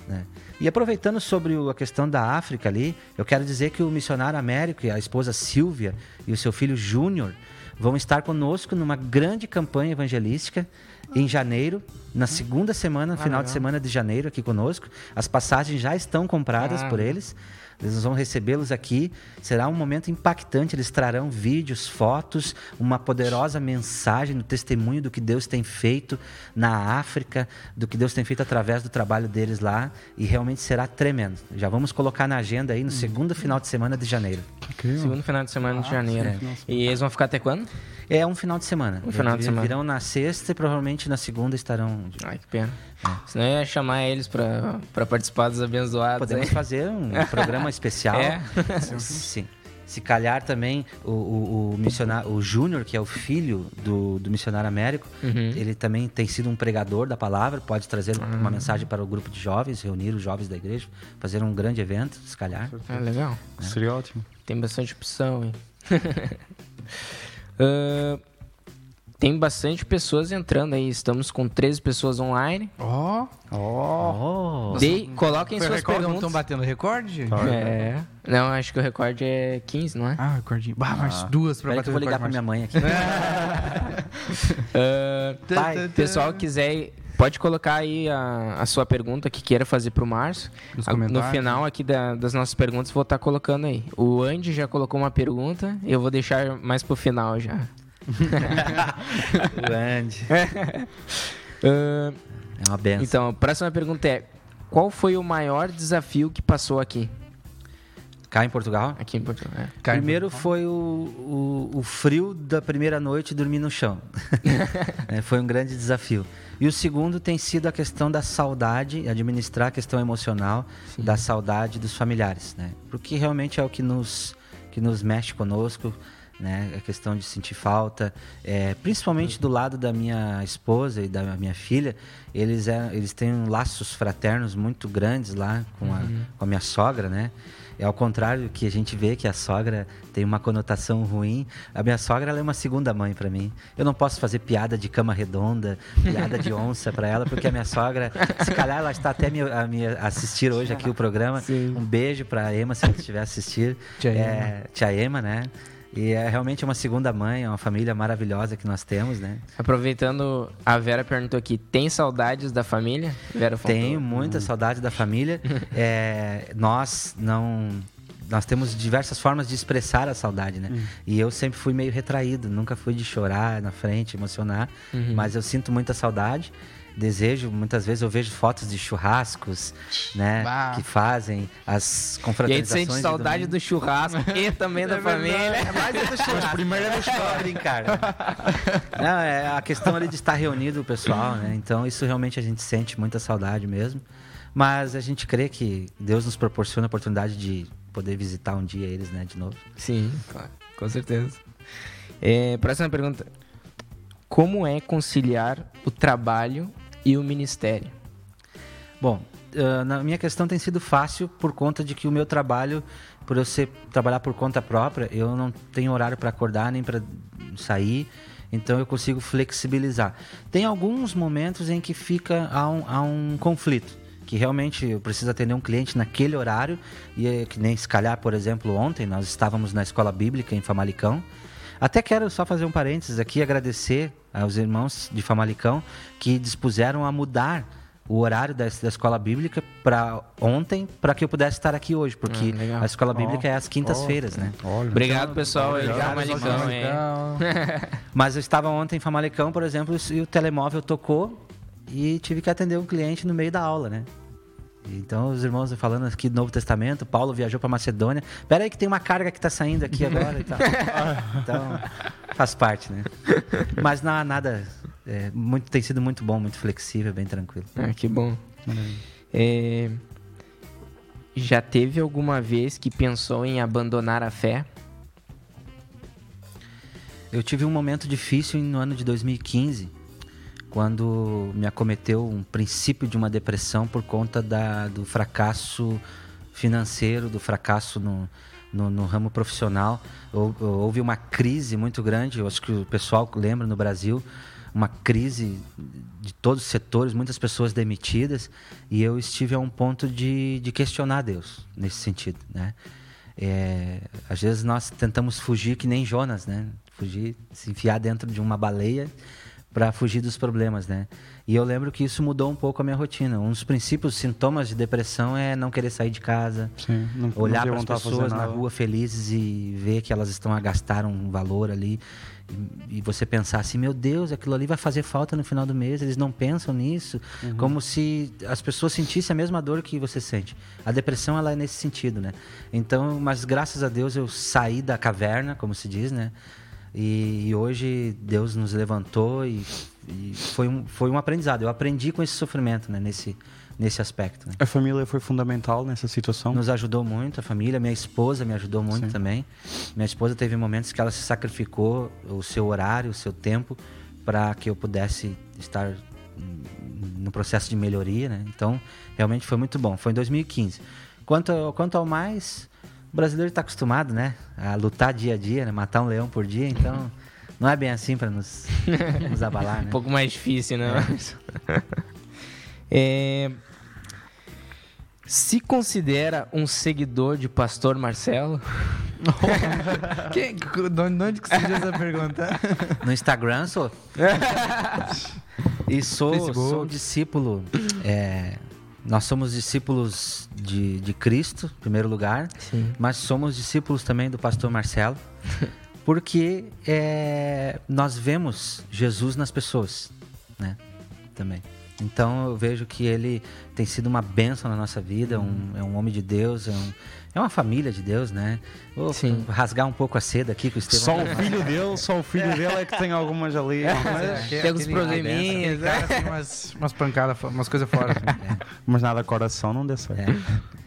né? E aproveitando sobre o- a questão da África ali, eu quero dizer que o missionário Américo e a esposa Silvia e o seu filho Júnior vão estar conosco numa grande campanha evangelística em janeiro, na segunda semana, no final de semana de janeiro aqui conosco. As passagens já estão compradas Ah, por eles. Eles vão recebê-los aqui. Será um momento impactante. Eles trarão vídeos, fotos, uma poderosa mensagem no testemunho do que Deus tem feito na África, do que Deus tem feito através do trabalho deles lá. E realmente será tremendo. Já vamos colocar na agenda aí no segundo final de semana de janeiro. Segundo final de semana de janeiro. E eles vão ficar até quando? É um final de semana. Um final de Eles semana. Virão na sexta e provavelmente na segunda estarão. Ai, que pena. Senão eu ia chamar eles pra, pra participar dos abençoados. Podemos aí. fazer um programa especial. É? Sim. Se calhar também o, o, o missionário, o Júnior, que é o filho do, do missionário Américo, Uhum. ele também tem sido um pregador da palavra, pode trazer Ah. uma mensagem para o grupo de jovens, reunir os jovens da igreja, fazer um grande evento, se calhar. Ah, legal. Seria ótimo. Tem bastante opção, hein? Ah, tem bastante pessoas entrando aí. Estamos com 13 pessoas online. Ó, Oh, Dei, coloquem foi suas recorde, perguntas. estão batendo recorde? É. Não, acho que o recorde é 15, não é? Ah, recordinho. Bah, mais duas pra Espera que bater eu vou ligar para recorde. minha mãe aqui. Ah, Pai, pessoal que quiser, pode colocar aí a, a sua pergunta que queira fazer pro Márcio. Nos A- No final aqui da- das nossas perguntas, vou estar colocando aí. O Andy já colocou uma pergunta, eu vou deixar mais pro final já. grande. Ah, É uma benção. então, a próxima pergunta é: qual foi o maior desafio que passou aqui? Cá em Portugal? Aqui em Portugal. é. Primeiro foi o, o, o frio da primeira noite dormir no chão. É, foi um grande desafio. E o segundo tem sido a questão da saudade, administrar a questão emocional da saudade dos familiares, né? Porque realmente é o que nos, que nos mexe conosco, né? A questão de sentir falta, é, principalmente do lado da minha esposa e da minha filha, eles, é, eles têm laços fraternos muito grandes lá com a, com a minha sogra, né? É ao contrário que a gente vê que a sogra tem uma conotação ruim. A minha sogra ela é uma segunda mãe para mim. Eu não posso fazer piada de cama redonda, piada de onça para ela, porque a minha sogra, se calhar ela está até me, a me assistir hoje aqui o programa. Um beijo para Ema se ela estiver a assistir. Tia é, tia Ema, né? E é realmente uma segunda mãe, é uma família maravilhosa que nós temos, né? Aproveitando, a Vera perguntou aqui: tem saudades da família? Vera Fontoura. Tenho muita saudade da família. É, nós não. Nós temos diversas formas de expressar a saudade, né? E eu sempre fui meio retraído, nunca fui de chorar na frente, emocionar, mas eu sinto muita saudade. Desejo, muitas vezes eu vejo fotos de churrascos, né? Bah. Que fazem as E aí tu confraternizações. sente de saudade do churrasco e também da família. Mas primeiro é brincar. né? Não, é a questão ali de estar reunido o pessoal, né? Então isso realmente a gente sente muita saudade mesmo. Mas a gente crê que Deus nos proporciona a oportunidade de poder visitar um dia eles, né, de novo. Sim, claro, com certeza. É, próxima pergunta: Como é conciliar o trabalho e o ministério? Bom, ah, na minha questão tem sido fácil por conta de que o meu trabalho, por eu ser trabalhar por conta própria, eu não tenho horário para acordar nem para sair, então eu consigo flexibilizar. Tem alguns momentos em que fica há um, há um conflito, que realmente eu preciso atender um cliente naquele horário e é que nem se calhar, por exemplo, ontem nós estávamos na escola bíblica em Famalicão. Até quero só fazer um parênteses aqui, agradecer aos irmãos de Famalicão que dispuseram a mudar o horário da, da escola bíblica para ontem, para que eu pudesse estar aqui hoje, porque Ah, a escola bíblica Ó, é às quintas-feiras, né? Olha. Obrigado, pessoal. aí, Obrigado, Famalicão, hein? Famalicão. Mas eu estava ontem em Famalicão, por exemplo, e o telemóvel tocou e tive que atender um cliente no meio da aula, né? Então, os irmãos falando aqui do Novo Testamento, Paulo viajou para Macedônia. Pera aí que tem uma carga que está saindo aqui agora e tal. Então, faz parte, né? Mas não há nada... é, muito, tem sido muito bom, muito flexível, bem tranquilo. Ah, que bom. É, Já teve alguma vez que pensou em abandonar a fé? Eu tive um momento difícil no ano de 2015, quando me acometeu um princípio de uma depressão por conta da, do fracasso financeiro, do fracasso no, no, no ramo profissional. Hou- Houve uma crise muito grande, eu acho que o pessoal lembra no Brasil, uma crise de todos os setores, muitas pessoas demitidas, e eu estive a um ponto de, de questionar Deus nesse sentido, né? É, às vezes nós tentamos fugir que nem Jonas, né? Fugir, se enfiar dentro de uma baleia para fugir dos problemas, né? E eu lembro que isso mudou um pouco a minha rotina. Um dos princípios, sintomas de depressão é não querer sair de casa, Sim, não, olhar para as fazer pessoas na rua felizes e ver que elas estão a gastar um valor ali e, e você pensar assim, meu Deus, aquilo ali vai fazer falta no final do mês, eles não pensam nisso, Uhum. como se as pessoas sentissem a mesma dor que você sente. A depressão ela é nesse sentido, né? Então, mas graças a Deus eu saí da caverna, como se diz, né? E, e hoje Deus nos levantou e, e foi, um, foi um aprendizado. Eu aprendi com esse sofrimento, né? Nesse, nesse aspecto. Né? A família foi fundamental nessa situação. Nos ajudou muito, a família, minha esposa me ajudou muito Sim. também. Minha esposa teve momentos que ela se sacrificou o seu horário, o seu tempo, para que eu pudesse estar no processo de melhoria, né? Então, realmente foi muito bom. Foi em 2015. Quanto, quanto ao mais, o brasileiro está acostumado, né? A lutar dia a dia, né? Matar um leão por dia, então não é bem assim para nos, nos abalar, né? Um pouco mais difícil, né? É, Se considera um seguidor de Pastor Marcelo? Quem, de onde que surgiu essa pergunta? No Instagram sou. e sou, Facebook. sou discípulo. é, nós somos discípulos de, de Cristo, em primeiro lugar, Sim. mas somos discípulos também do pastor Marcelo, porque é, nós vemos Jesus nas pessoas, né? Também. Então eu vejo que ele tem sido uma bênção na nossa vida, um- é um homem de Deus, é, um- é uma família de Deus, né? Vou Sim. rasgar um pouco a seda aqui que o Estevão Só o filho dele, só o filho dele é que tem algumas ali. mas, Tem alguns probleminhas, né? Assim, umas, umas pancadas, umas coisas fora. assim. mas nada, coração não deu certo.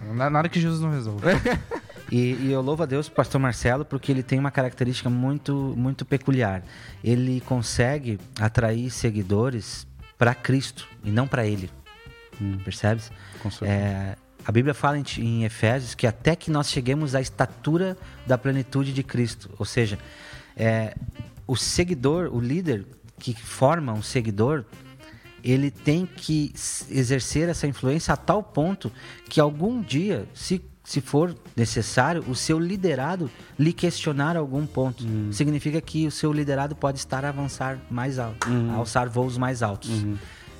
É. Na- Nada que Jesus não resolve. E, e eu louvo a Deus pro pastor Marcelo porque ele tem uma característica muito, muito peculiar. Ele consegue atrair seguidores para Cristo e não para ele. Percebes? Com certeza. É, a Bíblia fala em, em Efésios que até que nós cheguemos à estatura da plenitude de Cristo. Ou seja, é, o seguidor, o líder que forma um seguidor, ele tem que exercer essa influência a tal ponto que algum dia, se, se for necessário, o seu liderado lhe questionar algum ponto. Significa que o seu liderado pode estar a avançar mais alto, a alçar voos mais altos.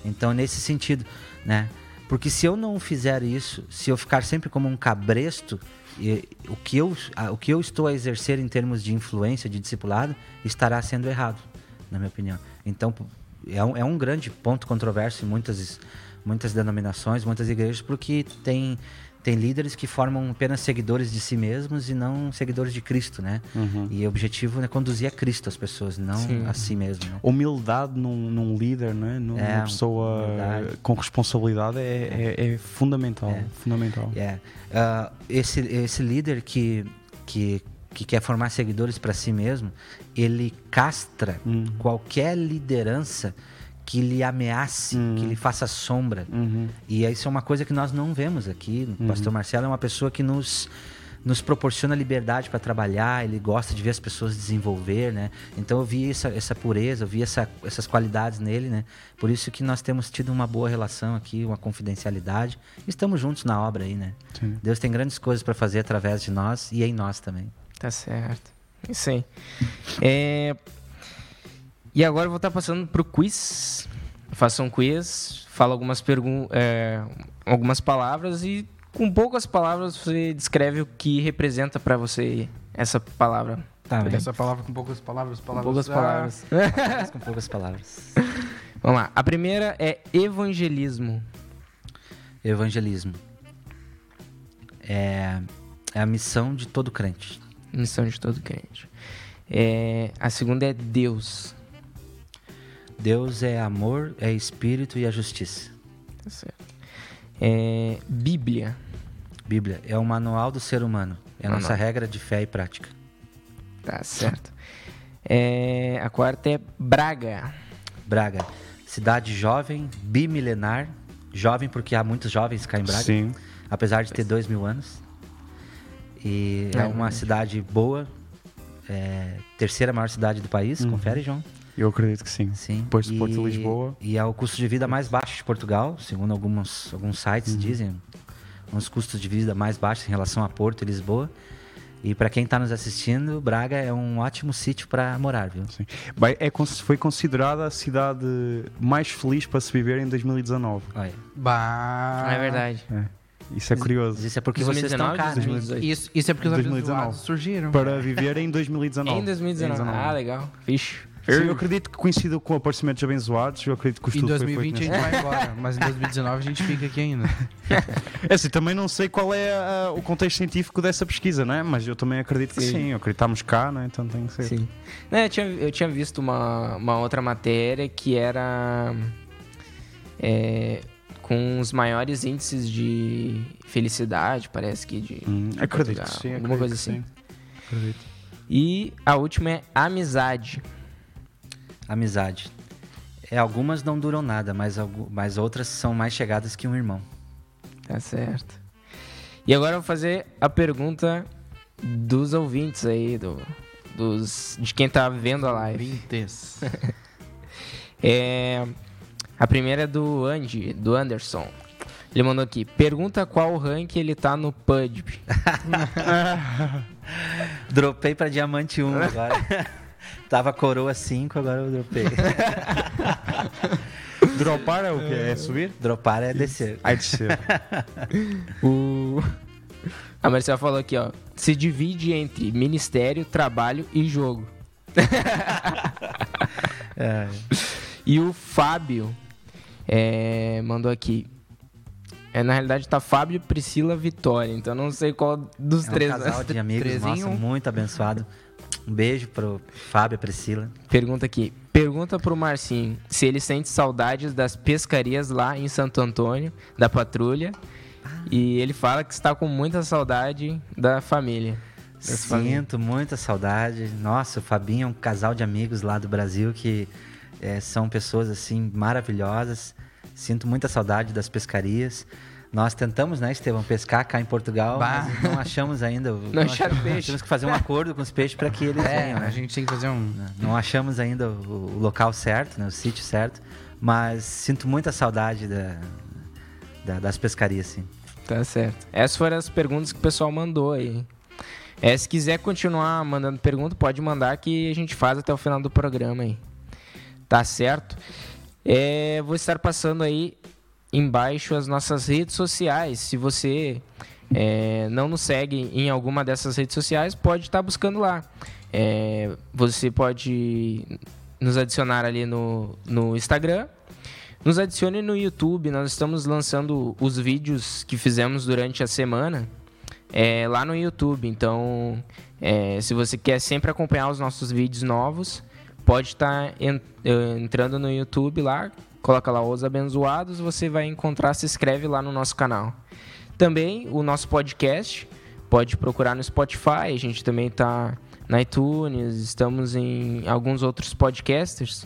Então, nesse sentido, né? Porque se eu não fizer isso, se eu ficar sempre como um cabresto, e- o, que eu, a- o que eu estou a exercer em termos de influência, de discipulado, estará sendo errado, na minha opinião. Então, é um, é um grande ponto controverso em muitas, muitas denominações, muitas igrejas, porque tem, tem líderes que formam apenas seguidores de si mesmos e não seguidores de Cristo, né? E o objetivo é conduzir a Cristo as pessoas, não Sim. a si mesmo. né? Humildade num, num líder, não é? Numa pessoa humildade. com responsabilidade é, é- é fundamental. É. fundamental. É. Ah, esse, esse líder que, que, que quer formar seguidores para si mesmo, ele castra Hum. qualquer liderança que lhe ameace, Hum. que lhe faça sombra. Uhum. E isso é uma coisa que nós não vemos aqui. O pastor Marcelo é uma pessoa que nos, nos proporciona liberdade para trabalhar, ele gosta de ver as pessoas desenvolver, né? Então eu vi essa, essa pureza, eu vi essa, essas qualidades nele, né? Por isso que nós temos tido uma boa relação aqui, uma confidencialidade. Estamos juntos na obra aí, né? Sim. Deus tem grandes coisas para fazer através de nós e em nós também. Tá certo. Isso aí. É, E agora eu vou estar passando pro quiz. Faça um quiz, fala algumas perguntas, algumas palavras e com poucas palavras você descreve o que representa pra você essa palavra. Tá bem. Essa palavra com poucas palavras, Com palavras. poucas ah, palavras. Com poucas palavras. Vamos lá. A primeira é evangelismo. Evangelismo. É, é a missão de todo crente. Missão de todo crente. É, a segunda é Deus. Deus é amor, é espírito e a justiça. Tá certo. É, Bíblia. Bíblia é o manual do ser humano. É a Manual. nossa regra de fé e prática. Tá certo. É, a quarta é Braga. Braga, cidade jovem, bimilenar. Jovem porque há muitos jovens cá em Braga. Sim. apesar de ter dois mil anos. E é, É, uma cidade boa, é, terceira maior cidade do país, Uhum. confere, João? Eu acredito que sim. Sim. Depois de e, Porto de Lisboa. E é o custo de vida mais baixo de Portugal, segundo alguns, alguns sites Uhum. dizem. Uns custos de vida mais baixos em relação a Porto e Lisboa. E para quem está nos assistindo, Braga é um ótimo sítio para morar, viu? Sim. Bem, é, foi considerada a cidade mais feliz para se viver em 2019. Olha, Bah. Ah, é verdade. Isso é curioso. isso é porque vocês estão 2019, cá, né? 2018. Isso, isso é porque os 2019. abençoados surgiram. Para viver em 2019. Em 2019. Ah, legal. Vixe. Sim, eu acredito que coincidiu com o aparecimento dos abençoados. Eu acredito que o Em estudo foi 2020 a feito gente vai embora, mas em 2019 a gente fica aqui ainda. É assim, também não sei qual é ah, o contexto científico dessa pesquisa, né? Mas eu também acredito que Sim. sim. Estamos cá, né? Então tem que ser. Sim. Não, eu, tinha, eu tinha visto uma, uma outra matéria que era é, com os maiores índices de felicidade, parece que de Hum, de acredito Portugal, que sim. alguma acredito coisa assim. sim. Acredito. E a última é amizade. Amizade. É, algumas não duram nada, mas, mas outras são mais chegadas que um irmão. Tá certo. E agora eu vou fazer a pergunta dos ouvintes aí, do, dos, de quem tá vendo a live. Vintes. É, a primeira é do Andy, do Anderson. Ele mandou aqui, pergunta qual rank ele tá no PUBG. Dropei pra diamante 1 agora. Tava coroa 5, agora eu dropei. Dropar é o quê? É subir? Dropar é descer. Ai, descer. O... A Marcela falou aqui, ó. Se divide entre ministério, trabalho e jogo. É, E o Fábio é, mandou aqui. É, na realidade tá Fábio, Priscila, Vitória. Então não sei qual dos é um três. casal de amigos, nossa, um. muito abençoado. Um beijo pro Fábio e Priscila. Pergunta aqui. Pergunta pro Marcinho se ele sente saudades das pescarias lá em Santo Antônio, da patrulha. E ele fala que está com muita saudade da família. Sinto muita saudade. Nossa, o Fabinho é um casal de amigos lá do Brasil que é, são pessoas assim maravilhosas. Sinto muita saudade das pescarias. Nós tentamos, né, Estevão, pescar cá em Portugal, Bah. mas não achamos ainda. o- Não acharam peixe. Temos que fazer um acordo com os peixes para que eles É, venham, né? a gente tem que fazer um. Não achamos ainda o, o local certo, né, o sítio certo, mas sinto muita saudade da, da- das pescarias, sim. Tá certo. Essas foram as perguntas que o pessoal mandou aí. É, se quiser continuar mandando pergunta, pode mandar que a gente faz até o final do programa aí. Tá certo? É, vou estar passando aí embaixo as nossas redes sociais. Se você é, não nos segue em alguma dessas redes sociais, pode estar buscando lá. É, você pode nos adicionar ali no, no Instagram. Nos adicione no YouTube. Nós estamos lançando os vídeos que fizemos durante a semana é, lá no YouTube. Então, é, se você quer sempre acompanhar os nossos vídeos novos, pode estar en- eh, entrando no YouTube lá, coloca lá Os Abençoados, você vai encontrar, se inscreve lá no nosso canal. Também o nosso podcast, pode procurar no Spotify, a gente também está na iTunes, estamos em alguns outros podcasters.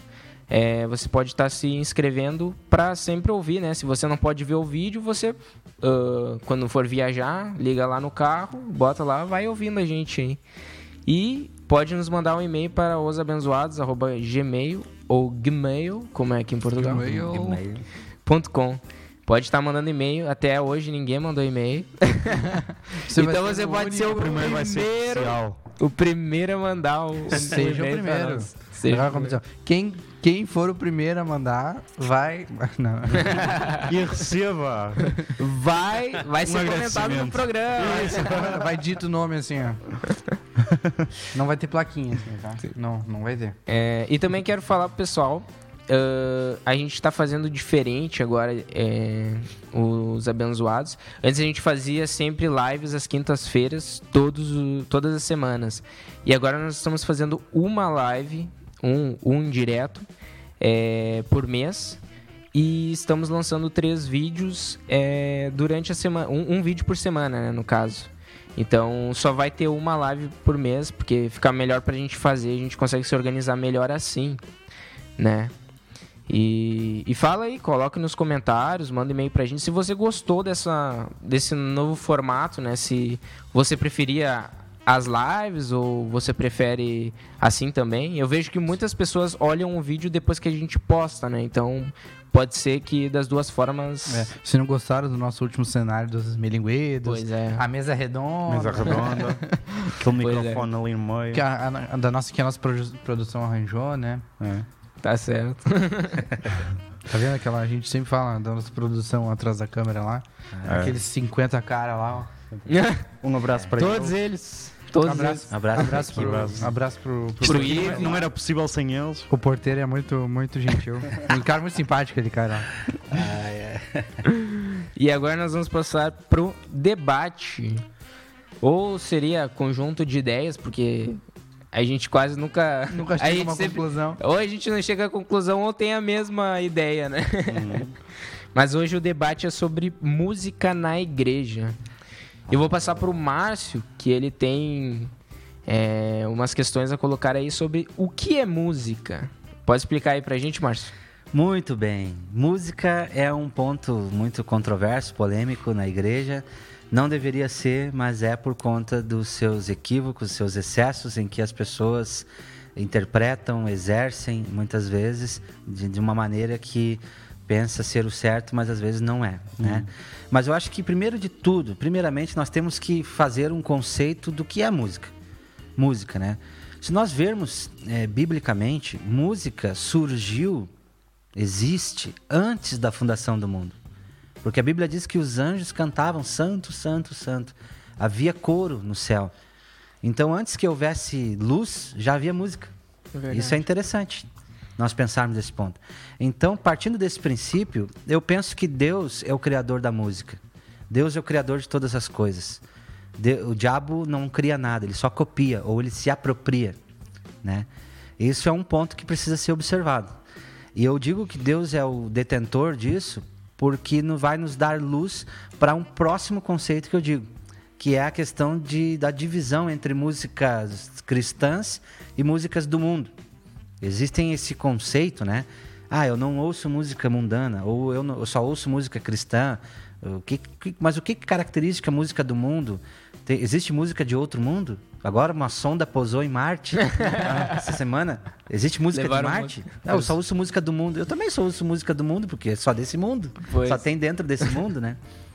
É, você pode estar se inscrevendo para sempre ouvir, né? Se você não pode ver o vídeo, você, ah, quando for viajar, liga lá no carro, bota lá, vai ouvindo a gente aí. E pode nos mandar um e-mail para osabençoados.gmail ou gmail, como é aqui em Portugal, Gmail. Gmail. .com Pode estar mandando e-mail. Até hoje ninguém mandou e-mail. Você então você o pode ser o Primeiro vai ser primeiro, o primeiro a mandar o, Seja o e-mail pra primeiro. nós. Seja o diz, Quem, quem for o primeiro a mandar, vai. Não. E receba. Vai, vai ser comentado no programa. Isso, vai dito o nome assim, ó. Não vai ter plaquinha assim, tá? Não, não vai ter. É, e também quero falar pro pessoal. ah, a gente está fazendo diferente agora, é, os abençoados. Antes a gente fazia sempre lives às quintas-feiras, todas as semanas. E agora nós estamos fazendo uma live, um, um direto, é, por mês. E estamos lançando três vídeos é, durante a semana. Um, um vídeo por semana, né, no caso. Então só vai ter uma live por mês, porque fica melhor pra gente fazer, a gente consegue se organizar melhor assim, né? E, e fala aí, coloque nos comentários, manda e-mail pra gente se você gostou dessa, desse novo formato, né? Se você preferia as lives ou você prefere assim também. Eu vejo que muitas pessoas olham o vídeo depois que a gente posta, né? Então pode ser que das duas formas. É, se não gostaram do nosso último cenário dos milinguedos, Pois é. a mesa redonda, Mesa redonda. Aquele Pois é. microfone ali no meio. que a, a- da nossa, que a nossa produ- produção arranjou, né? É. Tá certo. Tá vendo aquela, a gente sempre fala da nossa produção atrás da câmera lá. É. Aqueles 50 cara lá, ó. Um abraço para Todos eles. Todos Abraço. eles. Abraço. Abraço pro, Abraço. abraço pro, pro Pro. Ivo. Não era possível sem eles. O porteiro é muito, muito gentil. um cara muito simpático, aquele cara lá. E agora nós vamos passar pro debate. Ou seria conjunto de ideias, porque a gente quase nunca. Nunca chega a uma sempre- conclusão. Ou a gente não chega à conclusão ou tem a mesma ideia, né? Mas hoje o debate é sobre música na igreja. Eu vou passar pro Márcio, que ele tem é, umas questões a colocar aí sobre o que é música. Pode explicar aí pra gente, Márcio? Muito bem. Música é um ponto muito controverso, polêmico na igreja. Não deveria ser, mas é por conta dos seus equívocos, seus excessos em que as pessoas interpretam, exercem muitas vezes de, de uma maneira que pensa ser o certo, mas às vezes não é, né? Mas eu acho que primeiro de tudo, primeiramente nós temos que fazer um conceito do que é música música, né? Se nós vermos é, biblicamente, música surgiu, existe antes da fundação do mundo. Porque a Bíblia diz que os anjos cantavam santo, santo, santo. Havia coro no céu. Então, antes que houvesse luz, já havia música. Isso é interessante, nós pensarmos desse ponto. Então, partindo desse princípio, eu penso que Deus é o criador da música. Deus é o criador de todas as coisas. De- o diabo não cria nada, ele só copia ou ele se apropria, né? Isso é um ponto que precisa ser observado. E eu digo que Deus é o detentor disso porque não vai nos dar luz para um próximo conceito que eu digo, que é a questão de, da divisão entre músicas cristãs e músicas do mundo. Existem esse conceito, né? Ah, eu não ouço música mundana, ou eu, não- eu só ouço música cristã. O que, que- mas o que caracteriza a música do mundo? Tem- existe música de outro mundo? Agora uma sonda pousou em Marte ah, essa semana. Existe música Levaram de Marte? música. Não, eu só ouço música do mundo. Eu também só ouço música do mundo, porque é só desse mundo. Pois. Só tem dentro desse mundo, né?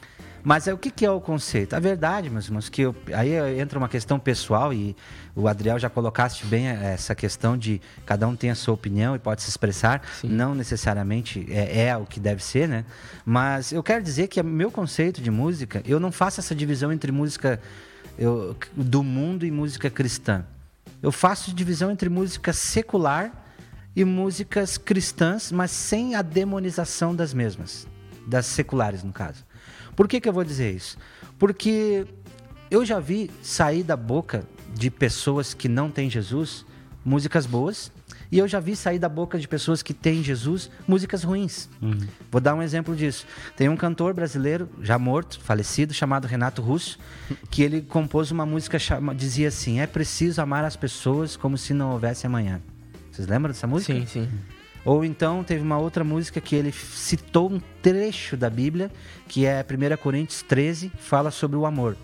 Mas é, o que, que é o conceito? A verdade, meus irmãos, que eu- aí entra uma questão pessoal e o Adriel já colocaste bem eh, essa questão de cada um tem a sua opinião e pode se expressar. Sim. Não necessariamente é, é o que deve ser, né? Mas eu quero dizer que o meu conceito de música, eu não faço essa divisão entre música eu- do mundo e música cristã. Eu faço divisão entre música secular e músicas cristãs, mas sem a demonização das mesmas, das seculares, no caso. Por que, que eu vou dizer isso? Porque eu já vi sair da boca de pessoas que não têm Jesus músicas boas, e eu já vi sair da boca de pessoas que têm Jesus músicas ruins. Vou dar um exemplo disso. Tem um cantor brasileiro, já morto, falecido, chamado Renato Russo, que ele compôs uma música, chama, dizia assim: É preciso amar as pessoas como se não houvesse amanhã. Vocês lembram dessa música? Sim, sim. Ou então teve uma outra música que ele citou um trecho da Bíblia, que é 1 Coríntios 13, fala sobre o amor.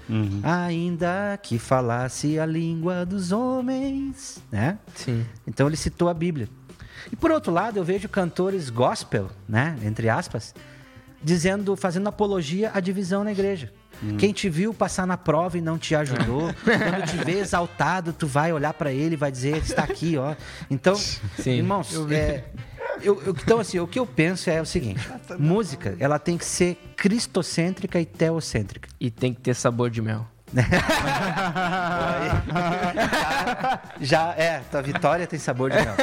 Ainda que falasse a língua dos homens, né? Sim. Então ele citou a Bíblia. E por outro lado, eu vejo cantores gospel, né, entre aspas, dizendo, fazendo apologia à divisão na igreja. Quem te viu passar na prova e não te ajudou, quando te vê exaltado, tu vai olhar para ele e vai dizer, está aqui, ó. Então, Sim. irmãos, é, eu- eu- então assim, o que eu penso é o seguinte: música, ela tem que ser cristocêntrica e teocêntrica. E tem que ter sabor de mel. Já é, tua vitória tem sabor de mel.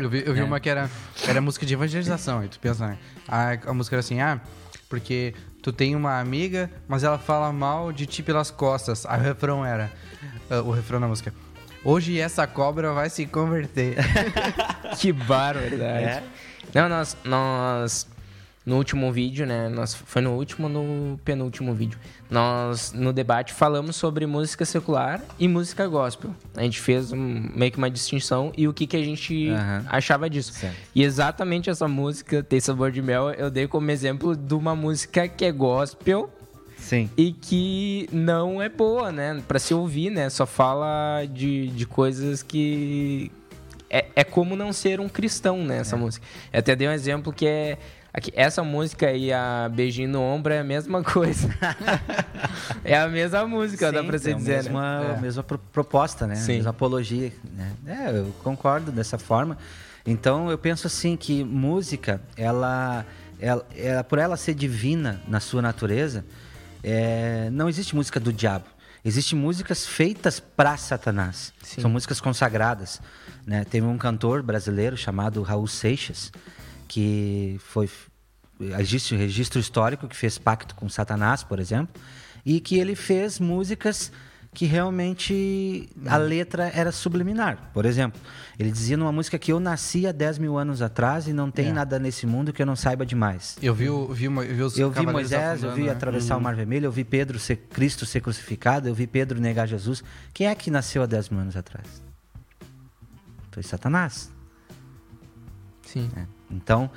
Eu vi, eu vi uma que era, era música de evangelização. E tu pensa, né? A, a música era assim, ah, porque tu tem uma amiga, mas ela fala mal de ti pelas costas. Aí o refrão era, ah, o refrão da música. Hoje essa cobra vai se converter. Que barbaridade. É. Não, nós, nós. No último vídeo, né? Nós, foi no último ou no penúltimo vídeo. Nós, no debate, falamos sobre música secular e música gospel. A gente fez um- meio que uma distinção e o que, que a gente Aham. achava disso. Certo. E exatamente essa música, Tem Sabor de Mel, eu dei como exemplo de uma música que é gospel Sim. e que não é boa, né? Pra se ouvir, né? Só fala de, de coisas que. É, é como não ser um cristão, né? Essa música. Eu até dei um exemplo que é. Aqui, essa música e a Beijinho no Ombro é a mesma coisa. é a mesma música, dá Sim, pra você é a dizer, mesma, né? a mesma pro- proposta, né? Sim. A mesma apologia. Né? É, eu concordo dessa forma. Então, eu penso assim que música, ela, ela, ela- por ela ser divina na sua natureza, é, não existe música do diabo. Existem músicas feitas para Satanás. Sim. São músicas consagradas. Né? Teve um cantor brasileiro chamado Raul Seixas, que foi existe um registro histórico que fez pacto com Satanás, por exemplo, e que ele fez músicas que realmente a letra era subliminar. Por exemplo, ele dizia numa música que eu nasci há 10 mil anos atrás e não tem É. nada nesse mundo que eu não saiba demais. Eu vi, vi, eu vi os Eu vi Moisés, eu vi né? atravessar o Mar Vermelho, eu vi Pedro ser Cristo ser crucificado, eu vi Pedro negar Jesus. Quem é que nasceu há 10 mil anos atrás? Foi Satanás. Sim. né? Então,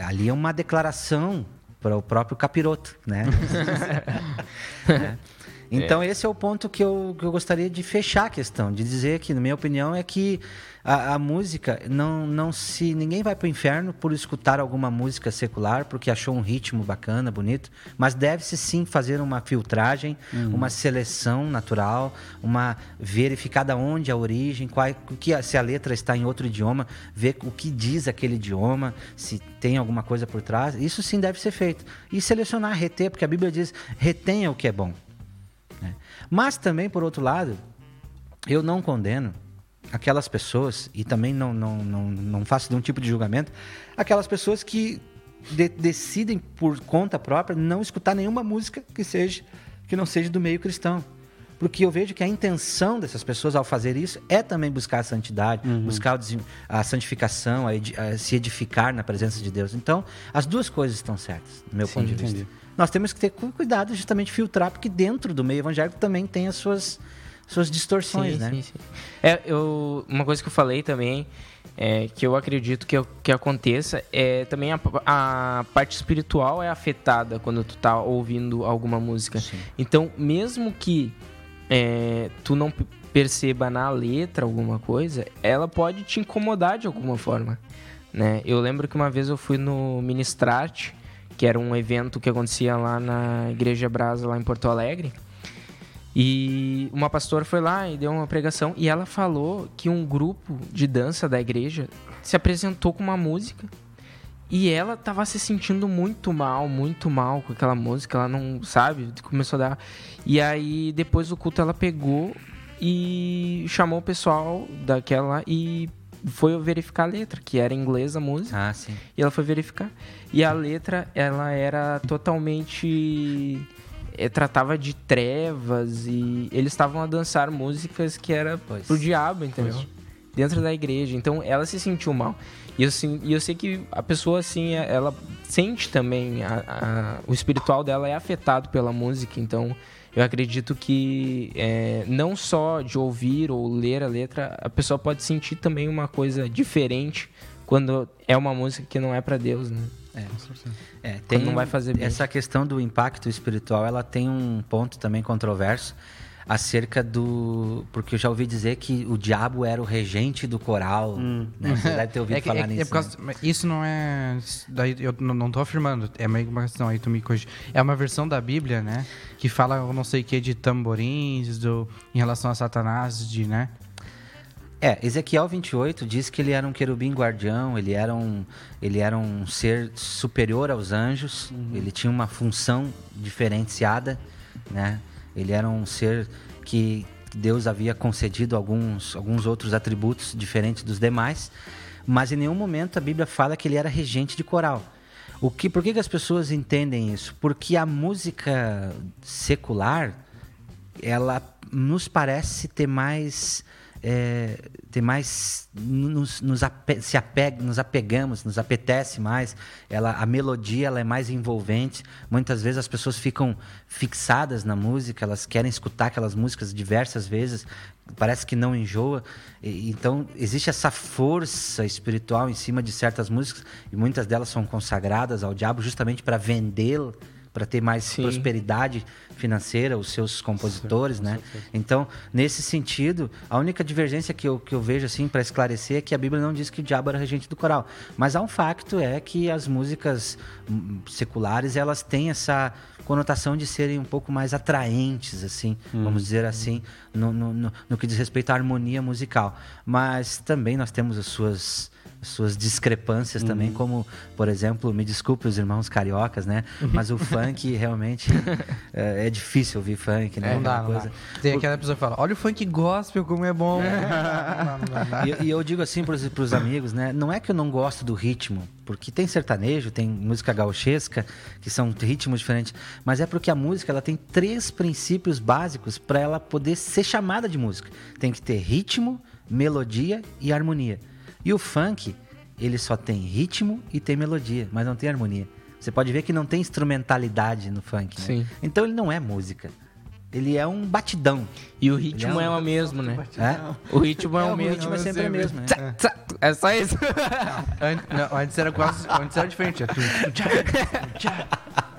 ali é uma declaração para o próprio capiroto, né? Né? Então, esse é o ponto que eu, que eu gostaria de fechar a questão, de dizer que, na minha opinião, é que a, a música não, não se. Ninguém vai para o inferno por escutar alguma música secular, porque achou um ritmo bacana, bonito, mas deve-se sim fazer uma filtragem, uma seleção natural, uma verificada onde a origem, qual, que, se a letra está em outro idioma, ver o que diz aquele idioma, se tem alguma coisa por trás. Isso sim deve ser feito. E selecionar, reter, porque a Bíblia diz: retenha o que é bom. Mas também, por outro lado, eu não condeno aquelas pessoas, e também não, não, não, não faço nenhum tipo de julgamento, aquelas pessoas que de- decidem por conta própria não escutar nenhuma música que seja que não seja do meio cristão. Porque eu vejo que a intenção dessas pessoas ao fazer isso é também buscar a santidade, buscar o desen- a santificação, a a se edificar na presença de Deus. Então, as duas coisas estão certas, do meu Sim, ponto de vista. Nós temos que ter cu- cuidado justamente filtrar, porque dentro do meio evangélico também tem as suas, suas distorções, sim, né? sim, sim. É, eu, uma coisa que eu falei também, é, que eu acredito que, que aconteça, é também a, a parte espiritual é afetada quando tu tá ouvindo alguma música. Então, mesmo que é, tu não perceba na letra alguma coisa, ela pode te incomodar de alguma forma. Né? Eu lembro que uma vez eu fui no Ministrate, que era um evento que acontecia lá na Igreja Brasa, lá em Porto Alegre. E uma pastora foi lá e deu uma pregação e ela falou que um grupo de dança da igreja se apresentou com uma música e ela tava se sentindo muito mal, muito mal com aquela música, ela não sabe, começou a dar. E aí depois do culto ela pegou e chamou o pessoal daquela e foi verificar a letra, que era em inglês a música. Ah, sim. E ela foi verificar. E a letra, ela era totalmente. eh, tratava de trevas e eles estavam a dançar músicas que era Pois. pro diabo, entendeu? Dentro da igreja. Então ela se sentiu mal. E eu, e eu sei que a pessoa, assim, ela sente também. a- a- o espiritual dela é afetado pela música. Então eu acredito que eh, não só de ouvir ou ler a letra, a pessoa pode sentir também uma coisa diferente quando é uma música que não é pra Deus, né? É, Quando não vai fazer bem. Essa questão do impacto espiritual, ela tem um ponto também controverso. Acerca do. Porque eu já ouvi dizer que o diabo era o regente do coral. Né? Você deve ter ouvido É que- falar é é nisso. por causa- mas Isso não é. Daí eu não, tô afirmando. É meio que uma questão aí, tu me corrige. É uma versão da Bíblia, né? Que fala não sei o que de tamborins, do, em relação a Satanás, de, né? É, Ezequiel 28 diz que ele era um querubim guardião, ele era um, ele era um ser superior aos anjos, ele tinha uma função diferenciada, né? Ele era um ser que Deus havia concedido alguns, alguns outros atributos diferentes dos demais, mas em nenhum momento a Bíblia fala que ele era regente de coral. O que, por que, que as pessoas entendem isso? Porque a música secular, ela nos parece ter mais é, ter mais nos, nos ape- se apega, nos apegamos, nos apetece mais. Ela, a melodia ela é mais envolvente. Muitas vezes as pessoas ficam fixadas na música, elas querem escutar aquelas músicas diversas vezes. Parece que não enjoa. E- então existe essa força espiritual em cima de certas músicas e muitas delas são consagradas ao diabo justamente para vendê-lo para ter mais Sim. prosperidade financeira, os seus compositores, né? Então, nesse sentido, a única divergência que eu, que eu vejo, assim, para esclarecer é que a Bíblia não diz que o diabo era regente do coral. Mas há um facto, é que as músicas hum, seculares, elas têm essa conotação de serem um pouco mais atraentes, assim, vamos dizer assim, no, no, no, no que diz respeito à harmonia musical. Mas também nós temos as suas as suas discrepâncias também, como, por exemplo, me desculpe os irmãos cariocas, né? Mas o funk realmente é, é difícil ouvir funk, né? não dá, não dá. Tem aquela pessoa que fala, olha o funk gospel, como é bom. E, e eu digo assim para os amigos, né? Não é que eu não gosto do ritmo, porque tem sertanejo, tem música gauchesca, que são ritmos diferentes, mas é porque a música ela tem três princípios básicos para ela poder ser chamada de música. Tem que ter ritmo, melodia e harmonia. E o funk, ele só tem ritmo e tem melodia, mas não tem harmonia. Você pode ver que não tem instrumentalidade no funk, né? Sim. Então ele não é música. Ele é um batidão. E o ritmo é é o mesmo, né? É? O ritmo é, É, o o mesmo. ritmo é sempre o mesmo. mesmo. né? Tsa, É só isso. An- não, antes era quase. Antes era diferente.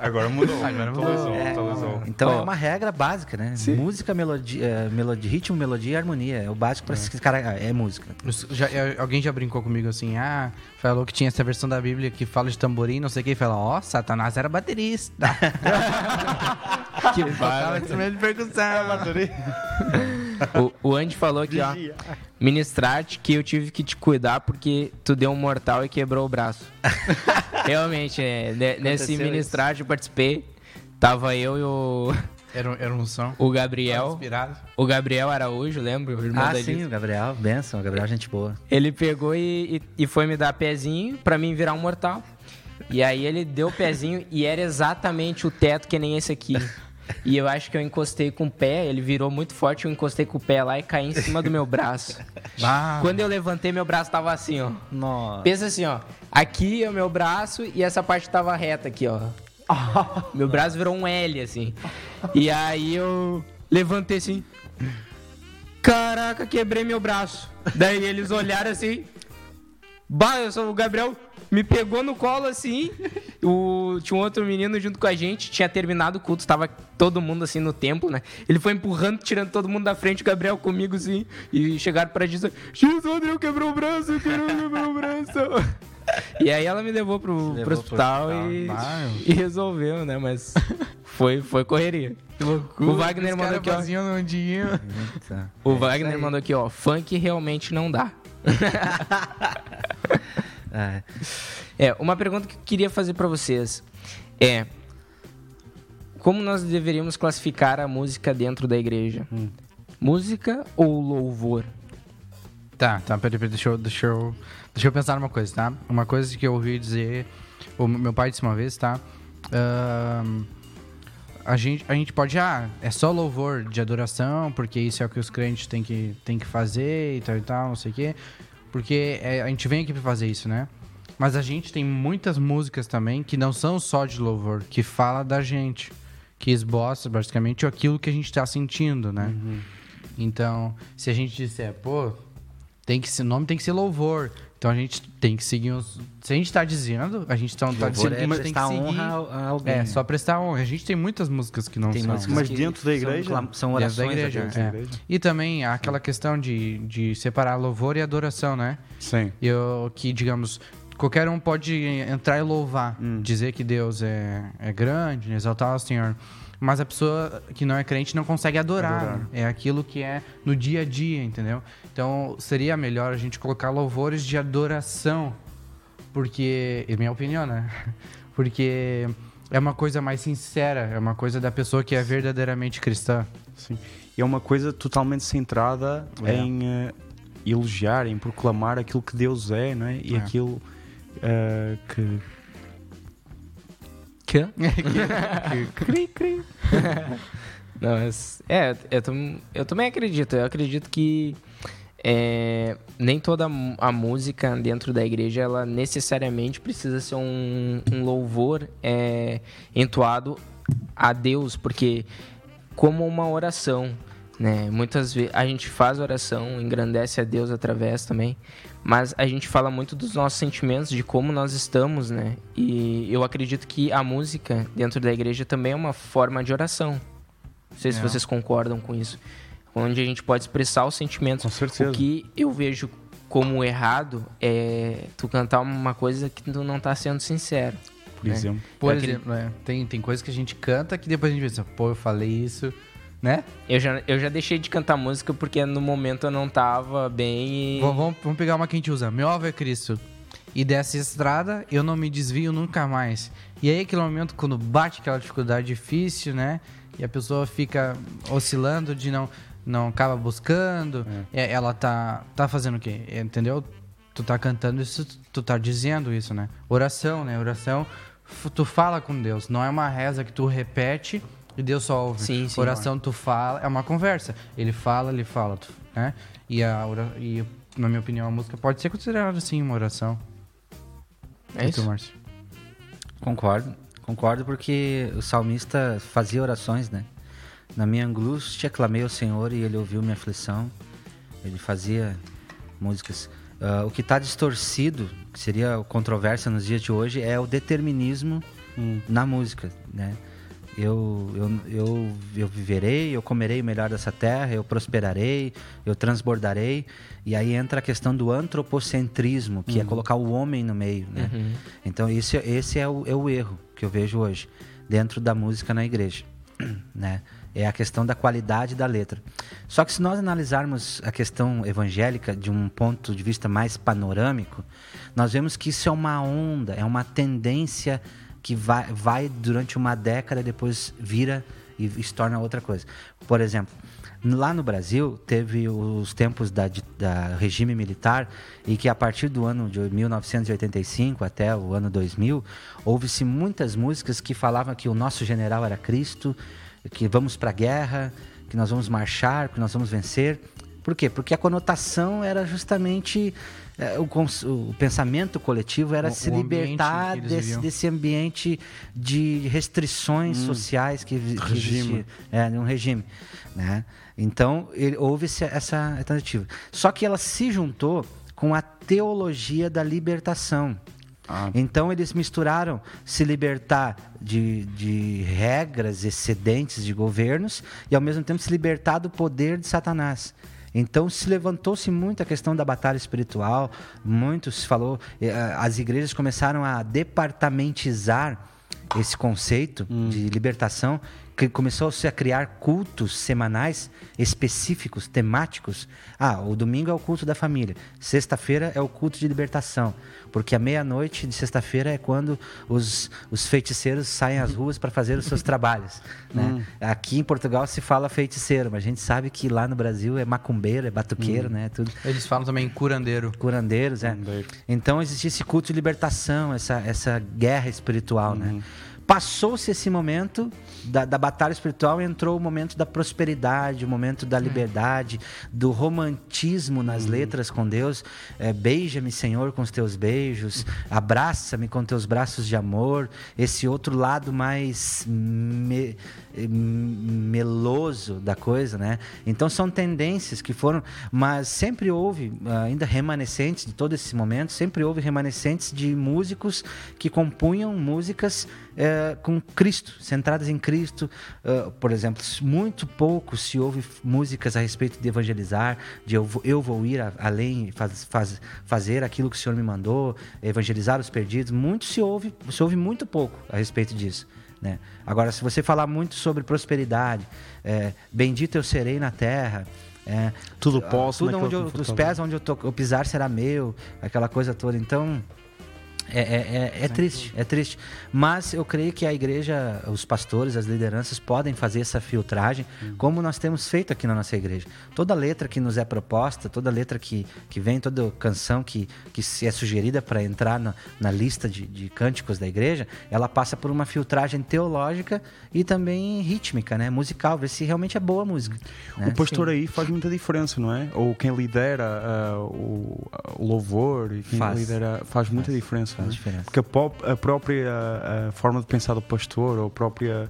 é. Agora mudou. Agora mudou. Atualizou, É. atualizou. Então é uma regra básica, né? Música, melodia, é, melodia, ritmo, melodia e harmonia. É o básico para esses caras. É música. Os- já- é, alguém já brincou comigo assim, ah, falou que tinha essa versão da Bíblia que fala de tamborim, não sei o que, e fala, ó, Satanás era baterista. que Tocava instrumento de percussão. O, o Andy falou aqui, ó. Ministrar-te que eu tive que te cuidar porque tu deu um mortal e quebrou o braço. Realmente, é, ne- nesse ministrar eu participei. Tava eu e o, Era, um- era um som. o Gabriel. Inspirado. O Gabriel Araújo, lembra? O irmão Ah, da sim, o Gabriel. Benção, o Gabriel é gente boa. Ele pegou e, e, e foi me dar pezinho pra mim virar um mortal. E aí ele deu o pezinho e era exatamente o teto que nem esse aqui. E eu acho que eu encostei com o pé, ele virou muito forte, eu encostei com o pé lá e caí em cima do meu braço. Ah, Quando eu levantei, meu braço tava assim, ó. Nossa. Pensa assim, ó. Aqui é o meu braço e essa parte tava reta aqui, ó. Meu braço virou um L, assim. E aí eu levantei assim. Caraca, quebrei meu braço. Daí eles olharam assim. Bah, eu sou o Gabriel. Me pegou no colo assim. O, tinha um outro menino junto com a gente. Tinha terminado o culto. Tava todo mundo assim no templo, né? Ele foi empurrando, tirando todo mundo da frente. O Gabriel comigo assim. E chegaram pra dizer: Jesus, o Adriel quebrou o braço. Quebrou o braço. E aí ela me levou pro, Levou pro pro hospital, hospital. e, Ah, e resolveu, né? Mas foi, foi correria. que loucura. O Wagner mandou aqui, ó. O É Wagner mandou aqui, ó. Funk realmente não dá. É. É, uma pergunta que eu queria fazer pra vocês é como nós deveríamos classificar a música dentro da igreja? Música ou louvor? Tá, tá, peraí, peraí, deixa eu, deixa, eu, deixa eu pensar numa coisa, tá? Uma coisa que eu ouvi dizer, o meu pai disse uma vez, tá? Ahn, a, gente, a gente pode, ah, é só louvor de adoração, porque isso é o que os crentes têm que, têm que fazer e tal e tal, não sei o quê. Porque é, a gente vem aqui pra fazer isso, né? Mas a gente tem muitas músicas também que não são só de louvor, que fala da gente, que esboça basicamente aquilo que a gente tá sentindo, né? Então, se a gente disser, pô, tem que ser, o nome tem que ser louvor. Então a gente tem que seguir os. Se a gente tá dizendo, a gente tá, tá Louvor dizendo é que a gente tem que prestar seguir. honra a- alguém. É, só prestar honra. A gente tem muitas músicas que não Tem são. músicas Mas que dentro da são igreja? São, Dentro da orações a igreja. Da é. igreja. E também aquela questão de, de separar louvor e adoração, né? Sim. Eu, que, digamos, qualquer um pode entrar e louvar, Hum. dizer que Deus é, é grande, exaltar o Senhor. Mas a pessoa que não é crente não consegue adorar. Adorar. né? É aquilo que é no dia a dia, entendeu? Então seria melhor a gente colocar louvores de adoração. Porque, é minha opinião, né? Porque é uma coisa mais sincera, é uma coisa da pessoa que é verdadeiramente cristã. Sim. E é uma coisa totalmente centrada É. em eh, elogiar, em proclamar aquilo que Deus é, não é? E É. aquilo eh, que. Que? Cri, cri. Não, mas- é, eu, eu também acredito. Eu acredito que é, nem toda a música dentro da igreja ela necessariamente precisa ser um, um louvor é, entoado a Deus, porque como uma oração, né? Muitas vezes a gente faz oração, engrandece a Deus através também, mas a gente fala muito dos nossos sentimentos, de como nós estamos, né? E eu acredito que a música dentro da igreja também é uma forma de oração. Não sei se É. vocês concordam com isso. Onde a gente pode expressar os sentimentos. Com certeza. O que eu vejo como errado é tu cantar uma coisa que tu não tá sendo sincero. Por É. exemplo. Por É aquele- exemplo, é, tem, tem coisas que a gente canta que depois a gente pensa, pô, eu falei isso, né? Eu já, eu já deixei de cantar música porque no momento eu não tava bem e. Vamos, vamos- vamos pegar uma que a gente usa. Meu alvo é Cristo. E dessa estrada eu não me desvio nunca mais. E aí aquele momento quando bate aquela dificuldade difícil, né? E a pessoa fica oscilando de não não acaba buscando. é, ela tá tá fazendo o quê? É, Entendeu? Tu tá cantando isso, tu tá dizendo isso, né? Oração, né? Oração, tu fala com Deus. Não é uma reza que tu repete e Deus só ouve. Sim, sim. Oração tu fala, é uma conversa. Ele fala, ele fala, tu- né? E, a, ora- e na minha opinião, a música pode ser considerada assim uma oração. É E tu, isso? Márcio? Concordo, concordo porque o salmista fazia orações, né? Na minha angústia clamei ao Senhor e ele ouviu minha aflição. Ele fazia músicas. Ah, o que está distorcido, que seria controvérsia nos dias de hoje, é o determinismo Hum. na música, né? Eu, eu, eu, eu viverei, eu comerei o melhor dessa terra, eu prosperarei, eu transbordarei. E aí entra a questão do antropocentrismo, que é colocar o homem no meio, né? Uhum. Então esse, esse é, o, é o erro que eu vejo hoje dentro da música na igreja, né? É a questão da qualidade da letra. Só que se nós analisarmos a questão evangélica de um ponto de vista mais panorâmico, nós vemos que isso é uma onda, é uma tendência que vai, vai durante uma década depois vira e se torna outra coisa. Por exemplo, lá no Brasil teve os tempos da, da regime militar e que a partir do ano de 1985 até o ano 2000 houve-se muitas músicas que falavam que o nosso general era Cristo, que vamos para a guerra, que nós vamos marchar, que nós vamos vencer. Por quê? Porque a conotação era justamente eh, o, o pensamento coletivo era O- se libertar desse, desse ambiente de restrições sociais que, que Regime. É, um regime. Né? Então, ele- houve esse- essa tentativa. Só que ela se juntou com a teologia da libertação. Ah, Então eles misturaram se libertar de, de regras excedentes de governos e ao mesmo tempo se libertar do poder de Satanás. Então se levantou-se muito a questão da batalha espiritual, muito se falou, eh, as igrejas começaram a departamentizar esse conceito de libertação, que começou-se a criar cultos semanais específicos, temáticos. Ah, o domingo é o culto da família, sexta-feira é o culto de libertação, porque a meia-noite de sexta-feira é quando os, os feiticeiros saem às ruas para fazer os seus trabalhos. Né? Aqui em Portugal se fala feiticeiro, mas a gente sabe que lá no Brasil é macumbeiro, é batuqueiro, né? Tudo Eles falam também curandeiro. curandeiros, é. Curandeiro. Então existia esse culto de libertação, essa, essa guerra espiritual, né? Passou-se esse momento da, da batalha espiritual entrou o momento da prosperidade, o momento da liberdade, do romantismo nas letras com Deus. É, Beija-me, Senhor, com os teus beijos, abraça-me com teus braços de amor. Esse outro lado mais me- meloso da coisa, né? Então são tendências que foram, mas sempre houve ainda remanescentes de todo esse momento, sempre houve remanescentes de músicos que compunham músicas eh, com Cristo, centradas em Cristo. Eh, por exemplo, muito pouco se ouve músicas a respeito de evangelizar, de eu vou, eu vou ir a- além, faz, faz- fazer aquilo que o Senhor me mandou, evangelizar os perdidos. Muito se ouve, se ouve muito pouco a respeito disso. Né? Agora, se você falar muito sobre prosperidade, é, bendito eu serei na terra, é, Tudo posso tudo onde eu, os pés onde eu, to- eu pisar será meu, aquela coisa toda. Então, é, é, é- é triste, é triste. Mas eu creio que a igreja, os pastores, as lideranças podem fazer essa filtragem, como nós temos feito aqui na nossa igreja. Toda letra que nos é proposta, toda letra que, que vem, toda canção que, que se é sugerida para entrar na, na lista de, de cânticos da igreja, ela passa por uma filtragem teológica e também rítmica, né? musical, ver se realmente é boa a música. né? O pastor aí faz muita diferença, não é? Ou quem lidera ah, o, o louvor quem Faz. lidera faz muita diferença. Faz não é? diferença. Porque a, a própria ah, forma de pensar do pastor ou a própria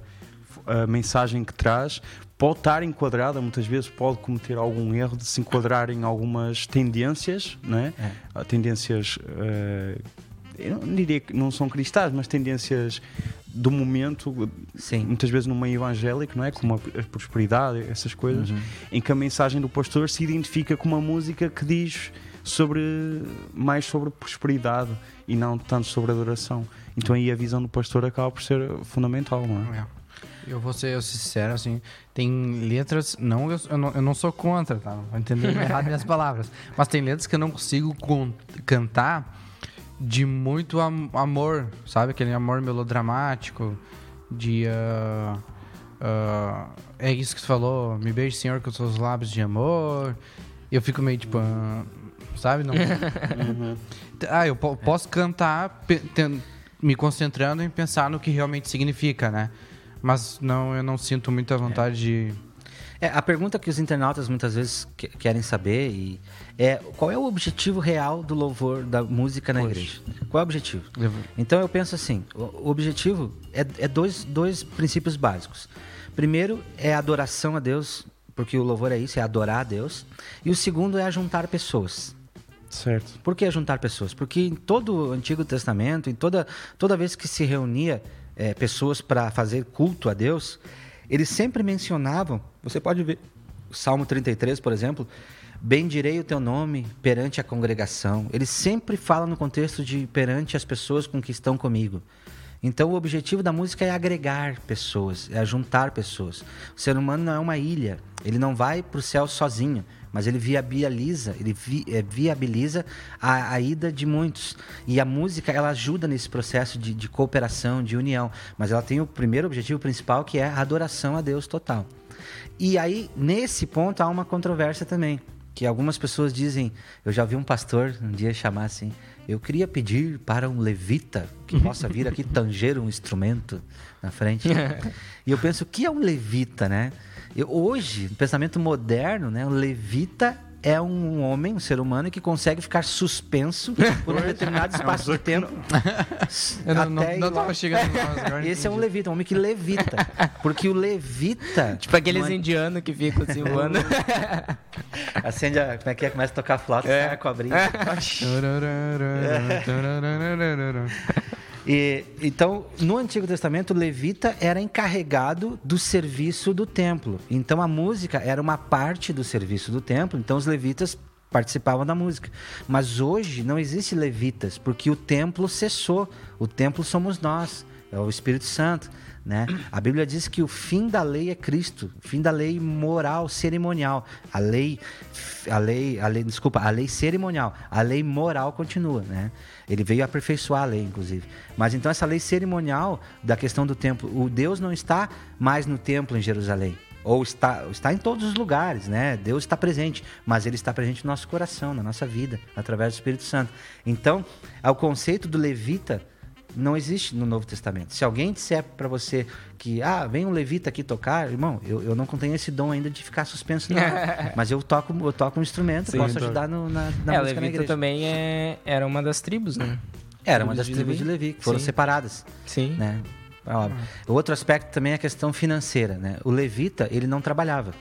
ah, mensagem que traz pode estar enquadrada, muitas vezes pode cometer algum erro de se enquadrar em algumas tendências, não é? É. Ah, Tendências, ah, eu não diria que não são cristãs, mas tendências do momento, Sim. muitas vezes no meio evangélico, não é? Como a, a prosperidade, essas coisas, Uhum. em que a mensagem do pastor se identifica com uma música que diz sobre mais sobre prosperidade e não tanto sobre adoração. Então aí a visão do pastor acaba por ser fundamental, não é? É. Eu vou ser sincero, assim, tem letras, não eu, eu não, eu não sou contra, tá? Vou entender errado minhas palavras. Mas tem letras que eu não consigo con- cantar de muito am- amor, sabe? Aquele amor melodramático, de. ah, ah, é isso que você falou, me beije, Senhor, com os seus lábios de amor. Eu fico meio tipo. ah, sabe? Não, Ah, eu po- posso cantar me concentrando em pensar no que realmente significa, né? Mas não, eu não sinto muita vontade de. É, a pergunta que os internautas muitas vezes que- querem saber e é qual é o objetivo real do louvor da música na igreja? Qual é o objetivo? Então eu penso assim, o, objetivo é, é dois, dois princípios básicos. Primeiro é a adoração a Deus, porque o louvor é isso, é adorar a Deus. E o segundo é ajuntar pessoas. Certo. Por que juntar pessoas? Porque em todo o Antigo Testamento, em toda, toda vez que se reunia eh, pessoas para fazer culto a Deus, eles sempre mencionavam, você pode ver, Salmo 33, por exemplo, bendirei o teu nome perante a congregação. Ele sempre fala no contexto de perante as pessoas com que estão comigo. Então o objetivo da música é agregar pessoas, é juntar pessoas. O ser humano não é uma ilha, ele não vai para o céu sozinho, mas ele viabiliza, ele vi- eh, viabiliza a, a ida de muitos. E a música ela ajuda nesse processo de, de cooperação, de união, mas ela tem o primeiro objetivo principal que é a adoração a Deus total. E aí nesse ponto há uma controvérsia também que algumas pessoas dizem, eu já vi um pastor um dia chamar assim, eu queria pedir para um levita que possa vir aqui tanger um instrumento na frente. e eu penso, o que é um levita, né? Eu, hoje, no pensamento moderno, né, o levita é um homem, um ser humano que consegue ficar suspenso por um determinado espaço de tempo. Eu não, não, até não tava chegando agora. Esse é um levita, um homem que levita. Porque o levita. Tipo aqueles é- indianos que ficam assim voando. Acende a. Como é que é? Começa a tocar flauta, sai a cobrinha. E, então, no Antigo Testamento, o levita era encarregado do serviço do templo. Então, a música era uma parte do serviço do templo. Então, os levitas participavam da música. Mas hoje não existe levitas, porque o templo cessou. O templo somos nós, é o Espírito Santo. Né? A Bíblia diz que o fim da lei é Cristo, o fim da lei moral, cerimonial. A lei, a lei, a lei, desculpa, a lei cerimonial, a lei moral continua, né? Ele veio aperfeiçoar a lei, inclusive. Mas então essa lei cerimonial da questão do templo, o Deus não está mais no templo em Jerusalém. Ou está, está em todos os lugares, né? Deus está presente, mas Ele está presente no nosso coração, na nossa vida, através do Espírito Santo. Então, o conceito do levita Não existe no Novo Testamento. Se alguém disser para você que, ah, vem um levita aqui tocar, irmão, eu, eu não tenho esse dom ainda de ficar suspenso, não. Mas eu toco, eu toco um instrumento, Sim, posso então. ajudar no, na, na é, música na Levita igreja. também é, era uma das tribos, né? Era uma das de tribos de Levi. Levi, que foram Sim. separadas. Sim. né? Óbvio. Outro aspecto também é a questão financeira, né? O levita, ele não trabalhava.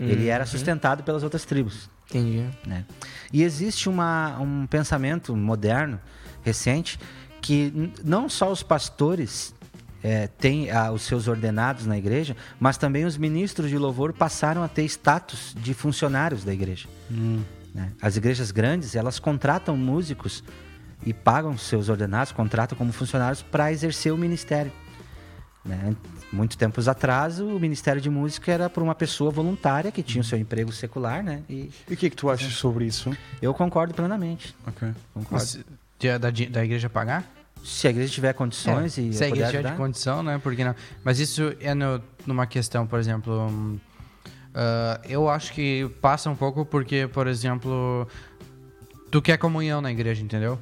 Ele era sustentado pelas outras tribos, Entendi. né? E existe uma, um pensamento moderno, recente, que não só os pastores eh, têm ah, os seus ordenados na igreja, mas também os ministros de louvor passaram a ter status de funcionários da igreja. né? As igrejas grandes, elas contratam músicos e pagam seus ordenados, contratam como funcionários para exercer o ministério. Né? Muito tempos atrás, o Ministério de Música era por uma pessoa voluntária que tinha o seu emprego secular, né? E E o que é que tu achas sobre isso? eu concordo plenamente. Ok. Concordo. Se- de- da, da igreja pagar? Se a igreja tiver condições É, e se a igreja tiver condição, né? Porque não. Mas isso é no- numa questão, por exemplo. ah, eu acho que passa um pouco porque, por exemplo, tu quer comunhão na igreja, entendeu?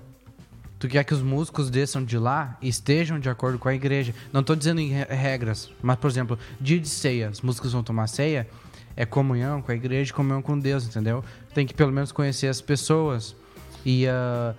Tu quer que os músicos desçam de lá e estejam de acordo com a igreja. Não tô dizendo em re- regras, mas, por exemplo, dia de ceia, os músicos vão tomar ceia, é comunhão com a igreja, comunhão com Deus, entendeu? Tem que pelo menos conhecer as pessoas. E ah,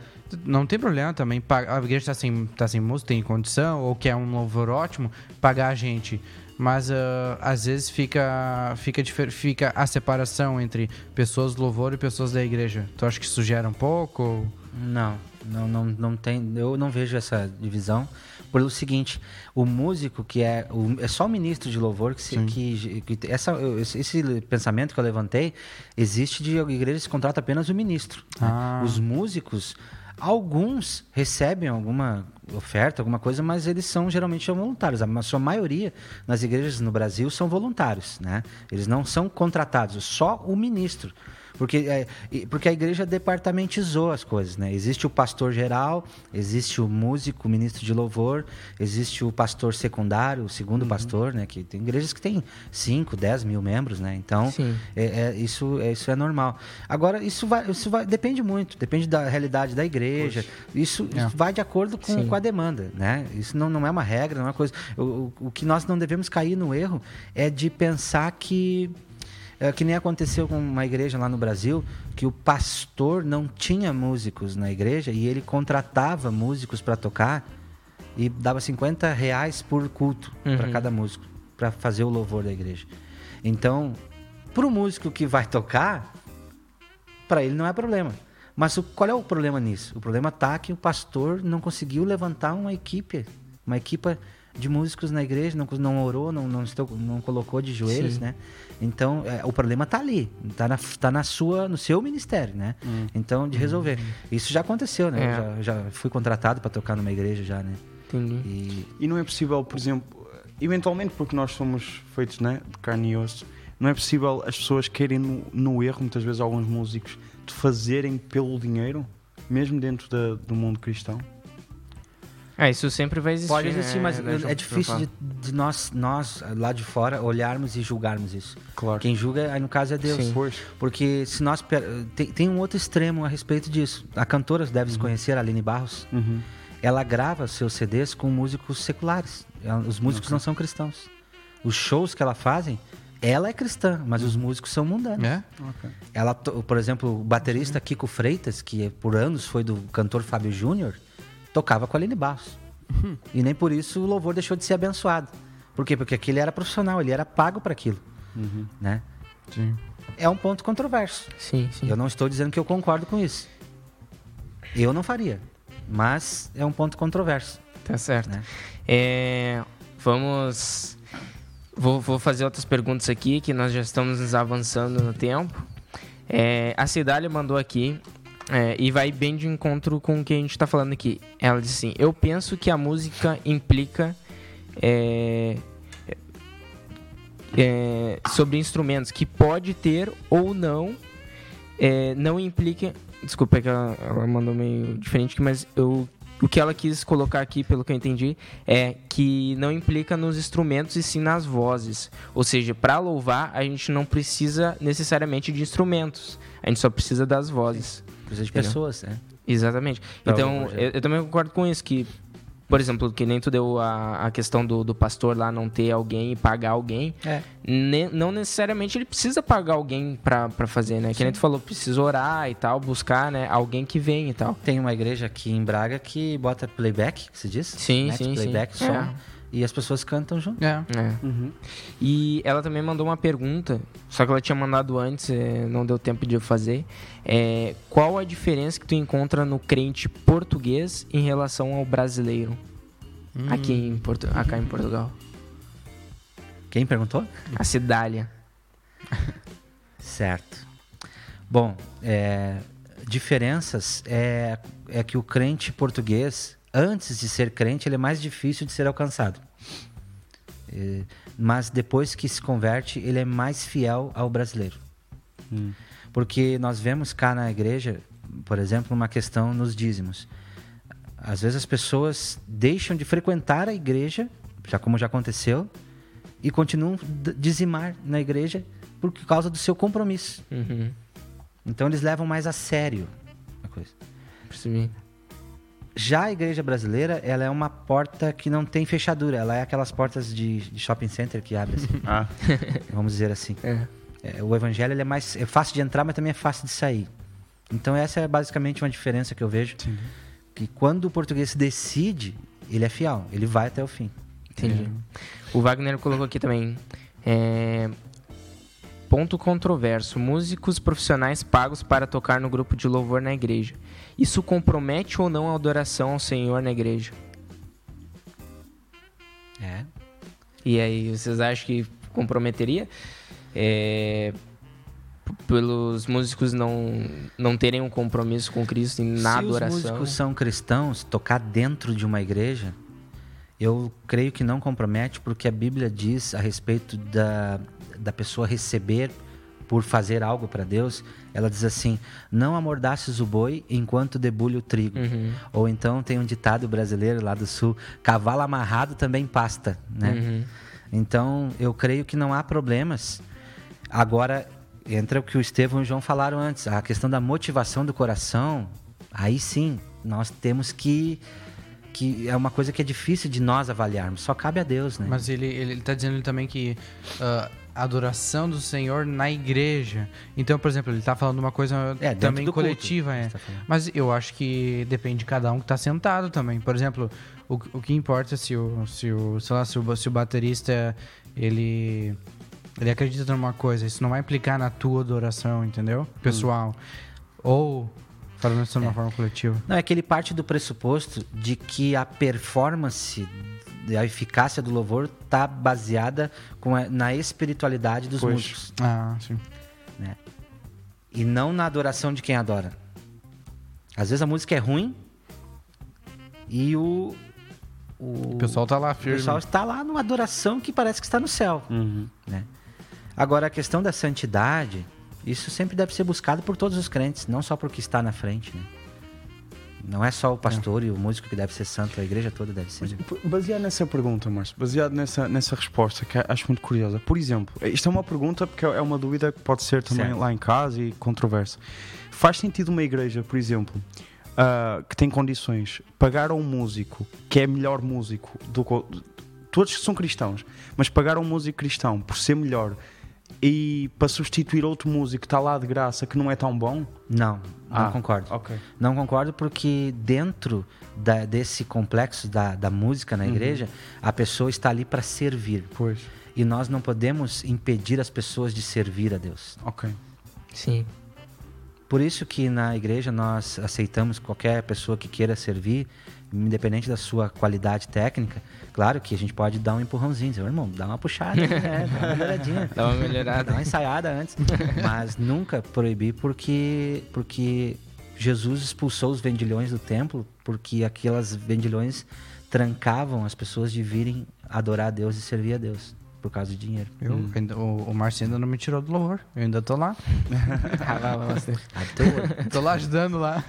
não tem problema também, a igreja está sem, tá sem música, tem condição, ou quer um louvor ótimo, pagar a gente. Mas ah, às vezes fica, fica, fica a separação entre pessoas do louvor e pessoas da igreja. Tu acha que isso gera um pouco? ou- Não, não, não, não tem. Eu não vejo essa divisão. Pelo seguinte, o músico que é. O, é só o ministro de louvor que. Se, que, que essa, esse, pensamento que eu levantei existe de igrejas que contratam apenas o ministro. né? Ah. Os músicos. Alguns recebem alguma oferta, alguma coisa, mas eles são geralmente voluntários. A sua maioria nas igrejas no Brasil são voluntários, né? Eles não são contratados, só o ministro. Porque, é, porque a igreja departamentizou as coisas, né? Existe o pastor geral, existe o músico, o ministro de louvor, existe o pastor secundário, o segundo pastor, né? Que tem igrejas que tem 5, 10 mil membros, né? Então, é, é- isso, é, isso é normal. Agora, isso vai, isso vai, depende muito, depende da realidade da igreja. Isso, É. isso vai de acordo com, com a demanda, né? Isso não, não é uma regra, não é uma coisa. O, o, o que nós não devemos cair no erro é de pensar que é, que nem aconteceu com uma igreja lá no Brasil, que o pastor não tinha músicos na igreja e ele contratava músicos para tocar e dava 50 reais por culto para Uhum. cada músico, para fazer o louvor da igreja. Então, para o músico que vai tocar, para ele não é problema. Mas o- qual é o problema nisso? O problema tá que o pastor não conseguiu levantar uma equipe, uma equipa de músicos na igreja, não, não orou, não, não, estou- não colocou de joelhos, Sim. né? Então, é, o problema tá ali, tá na, tá na sua, no seu ministério, né? Então, de resolver. Isso já aconteceu, né? É. Eu já, já fui contratado para tocar numa igreja já, né? Entendi. E E não é possível, por exemplo, eventualmente porque nós somos feitos né, de carne e osso, não é possível as pessoas querem no, no erro, muitas vezes alguns músicos, de fazerem pelo dinheiro, mesmo dentro da- do mundo cristão. Ah, isso sempre vai existir. pode existir, né, mas é João? difícil de, de nós, nós, lá de fora, olharmos e julgarmos isso. Claro. Quem julga, aí no caso, é Deus. Sim. Porque se nós. Tem, tem um outro extremo a respeito disso. A cantora deve se conhecer, a Aline Barros. Uhum. Ela grava seus CDs com músicos seculares. Ela- Os músicos não são cristãos. Os shows que ela fazem, ela é cristã, mas os músicos são mundanos. É? Ela, por exemplo, o baterista Kiko Freitas, que por anos foi do cantor Fábio Júnior, tocava com a Aline Barros. E nem por isso o louvor deixou de ser abençoado. Por quê? Porque aquele era profissional, ele era pago para aquilo. Né? Sim. É um ponto controverso. Sim, sim. Eu não estou dizendo que eu concordo com isso. Eu não faria. Mas é um ponto controverso. Tá certo. Né? É, vamos. Vou, vou fazer outras perguntas aqui, que nós já estamos nos avançando no tempo. É, a Cidália mandou aqui, é, e vai bem de encontro com o que a gente está falando aqui. Ela disse assim: Eu penso que a música implica. é, é, sobre instrumentos que pode ter ou não, é, não implica. Desculpa, é que ela, ela mandou meio diferente, mas eu, o que ela quis colocar aqui, pelo que eu entendi, é que não implica nos instrumentos e sim nas vozes. Ou seja, para louvar, a gente não precisa necessariamente de instrumentos, a gente só precisa das vozes. Precisa de pessoas, né? Exatamente. Pra Então, eu, eu também concordo com isso, que por exemplo, que nem tu deu a, a questão do, do pastor lá não ter alguém e pagar alguém. É. Ne- não necessariamente ele precisa pagar alguém pra, pra fazer, né? Que nem tu falou, precisa orar e tal, buscar, né? Alguém que vem e tal. Tem uma igreja aqui em Braga que bota playback, que se diz? Sim, sim, sim. playback, som. É. E as pessoas cantam junto. É. É. E ela também mandou uma pergunta, só que ela tinha mandado antes, eh, não deu tempo de eu fazer. É, qual a diferença que tu encontra no crente português em relação ao brasileiro? Aqui em, Portu acá em Portugal. Quem perguntou? A Cidália. Certo. Bom, é, diferenças é, é que o crente português, antes de ser crente, ele é mais difícil de ser alcançado. É, mas depois que se converte, ele é mais fiel ao brasileiro. Porque nós vemos cá na igreja, por exemplo, uma questão nos dízimos. Às vezes as pessoas deixam de frequentar a igreja, já como já aconteceu, e continuam dizimar na igreja por causa do seu compromisso. Uhum. Então eles levam mais a sério a coisa. Percebi. Já a igreja brasileira, ela é uma porta que não tem fechadura. Ela é aquelas portas de, de shopping center que abre assim, Ah, vamos dizer assim. É. É, o evangelho ele é mais é fácil de entrar, mas também é fácil de sair. Então essa é basicamente uma diferença que eu vejo. Que quando o português decide, ele é fiel, ele vai até o fim. Entendi. O Wagner colocou aqui também. é, Ponto controverso. Músicos profissionais pagos para tocar no grupo de louvor na igreja. Isso compromete ou não a adoração ao Senhor na igreja? É. E aí, vocês acham que comprometeria? É, Pelos músicos não, não terem um compromisso com Cristo na Se adoração. os músicos são cristãos, tocar dentro de uma igreja, eu creio que não compromete, porque a Bíblia diz a respeito da, da pessoa receber por fazer algo para Deus. Ela diz assim: Não amordaces o boi enquanto debulha o trigo. Uhum. Ou então tem um ditado brasileiro lá do sul: cavalo amarrado também pasta. Né? Uhum. Então, eu creio que não há problemas. Agora, entra o que o Estevão e o João falaram antes, a questão da motivação do coração. Aí sim, nós temos que. que é uma coisa que é difícil de nós avaliarmos, só cabe a Deus, né? Mas ele, ele, ele tá dizendo também que a adoração do Senhor na igreja. Então, por exemplo, ele tá falando uma coisa É, também coletiva, é. tá. Mas eu acho que depende de cada um que tá sentado também. Por exemplo, o, o que importa é se o, se o, sei lá, se o, se o baterista ele ele acredita numa coisa, isso não vai implicar na tua adoração, entendeu? Pessoal. Ou falando isso de uma forma coletiva. Não, é que ele parte do pressuposto de que a performance, a eficácia do louvor está baseada com a- na espiritualidade dos Pois. músicos. Ah, sim. né? E não na adoração de quem adora. Às vezes a música é ruim e o, o, O pessoal tá lá o firme. pessoal está lá numa adoração que parece que está no céu. uhum. Né? Agora, a questão da santidade, isso sempre deve ser buscado por todos os crentes, não só porque está na frente. Né? Não é só o pastor e o músico que deve ser santo, a igreja toda deve ser. Baseado nessa pergunta, Márcio, baseado nessa, nessa resposta, que acho muito curiosa. Por exemplo, isto é uma pergunta porque é uma dúvida que pode ser também Certo. lá em casa e controversa. Faz sentido uma igreja, por exemplo, ah, que tem condições, pagar a um músico que é melhor músico do que. Todos são cristãos, mas pagar a um músico cristão por ser melhor e para substituir outro músico que está lá de graça que não é tão bom? Não, não Ah, concordo. Ok. Não concordo porque dentro da- desse complexo da, da música na igreja, a pessoa está ali para servir. Pois. E nós não podemos impedir as pessoas de servir a Deus. Ok. Sim. Por isso que na igreja nós aceitamos qualquer pessoa que queira servir, independente da sua qualidade técnica. Claro que a gente pode dar um empurrãozinho, dizer, irmão, dá uma puxada, né? dá uma melhoradinha. Dá uma melhorada. Dá uma ensaiada antes. Mas nunca proibir porque, porque Jesus expulsou os vendilhões do templo porque aquelas vendilhões trancavam as pessoas de virem adorar a Deus e servir a Deus. Por causa de dinheiro. Eu, ainda- o, o Márcio ainda não me tirou do louvor. Eu ainda tô lá. Ah, lá, lá, você. Tô lá ajudando lá.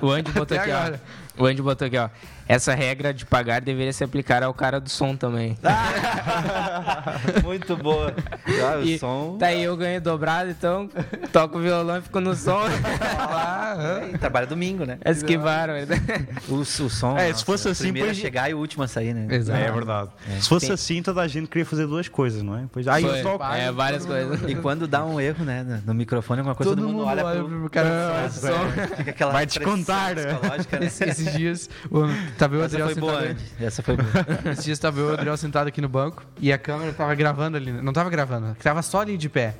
O, o Andy botou Até aqui, agora. ó. O Andy botou aqui, ó. Essa regra de pagar deveria se aplicar ao cara do som também. Muito boa. Ah, o E som. Tá aí, eu ganhei dobrado, então toco o violão e fico no som. É, trabalha domingo, né? Que bárbaro. O, o som. É, se nossa, fosse o assim, primeiro a chegar e o último a sair, né? Exato. É verdade. Se fosse Tem- assim, toda a gente queria fazer duas coisas, não é? Pois, ah, Foi. eu toco. É, várias coisas. E quando dá um erro, né, no- no microfone, alguma coisa, todo, mundo, olha pro, pro cara. Fica aquela Vai pressão descontar, né? né? Esses, esses dias, o, tava eu e o Essa Adriel foi boa. Essa foi boa. Esses dias tava eu e o Adriel sentado aqui no banco e a câmera tava gravando ali. Não tava gravando, tava só ali de pé.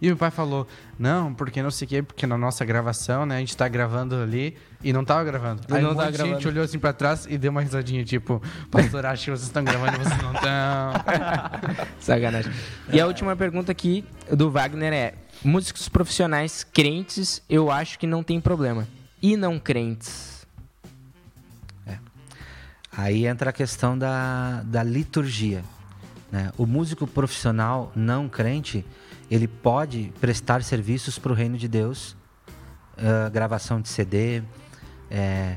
E meu pai falou, não, porque não sei o quê, porque na nossa gravação, né, a gente tá gravando ali e não tava gravando. E Aí não um monte de gente gravando. olhou assim pra trás e deu uma risadinha, tipo, pastor, acho que vocês estão gravando e vocês não estão. Sacanagem. E a última pergunta aqui do Wagner é: músicos profissionais crentes, eu acho que não tem problema. E não crentes? Aí entra a questão da, da liturgia. né? O músico profissional não crente, ele pode prestar serviços para o reino de Deus, ah, gravação de CD, é,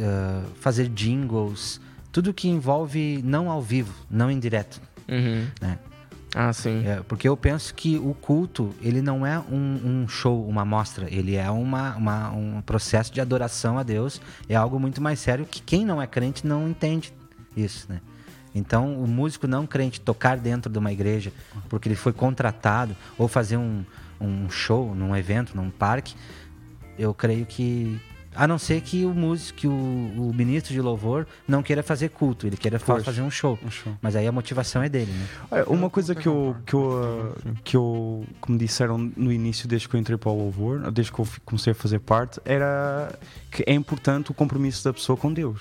ah, fazer jingles, tudo que envolve não ao vivo, não em direto. Uhum. né? Ah, sim. É, porque eu penso que o culto, ele não é um, um show, uma mostra. Ele é uma, uma- um processo de adoração a Deus. É algo muito mais sério que quem não é crente não entende isso, né? Então, o músico não crente tocar dentro de uma igreja porque ele foi contratado ou fazer um, um show num evento, num parque, eu creio que a não ser que o músico, que o, o ministro de louvor não queira fazer culto, ele queira Pois. fazer um show. Um show. Mas aí a motivação é dele, né? Olha, Uma coisa que eu, que eu, uh, que eu, como disseram no início, desde que eu entrei para o louvor, desde que eu comecei a fazer parte, era que é importante o compromisso da pessoa com Deus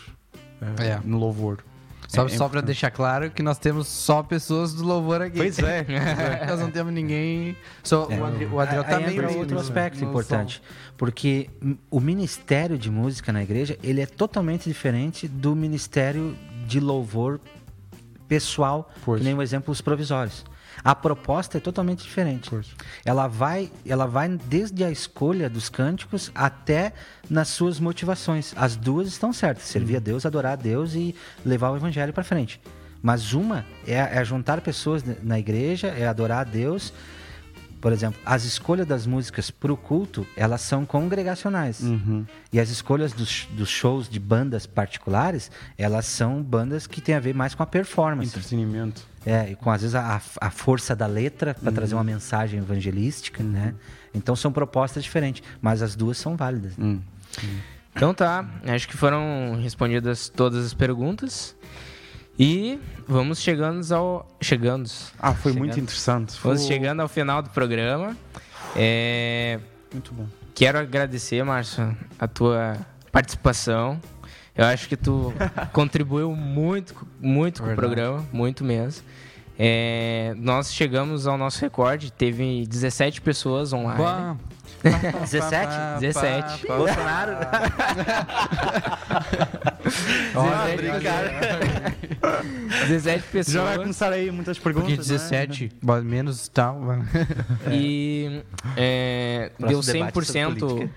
uh, É. no louvor. Só, É- é só pra importante. deixar claro que nós temos só pessoas do louvor aqui. Pois é. nós não temos ninguém. Só o, Adri, o Adriel Aí tá no- outro no- aspecto no importante, porque hum, o ministério de música na igreja ele é totalmente diferente do ministério de louvor pessoal, Pois. que nem o exemplo os provisórios. A proposta é totalmente diferente. Pois. Ela vai, ela vai desde a escolha dos cânticos até nas suas motivações. As duas estão certas: servir a Deus, adorar a Deus e levar o evangelho para frente. Mas uma é, é juntar pessoas na igreja, é adorar a Deus. Por exemplo, as escolhas das músicas para o culto, elas são congregacionais. Uhum. E as escolhas dos, dos shows de bandas particulares, elas são bandas que têm a ver mais com a performance. Entretenimento. É, e com às vezes a, a força da letra para trazer uma mensagem evangelística, né? Então são propostas diferentes, mas as duas são válidas. Hum. Então tá, acho que foram respondidas todas as perguntas. E vamos chegando ao. Chegando. Ah, foi Chegando. muito interessante. Vamos Foi chegando ao final do programa. É, Muito bom. Quero agradecer, Márcio, a tua participação. Eu acho que tu contribuiu muito, muito com o programa, muito mesmo. É, nós chegamos ao nosso recorde, teve 17 pessoas online. Bah. 17? 17. Bolsonaro. Olha, 17 pessoas. Já vai começar aí muitas perguntas. Porque não é? 17, bo- menos tal. E é, deu Próximo debate sobre 100%. política.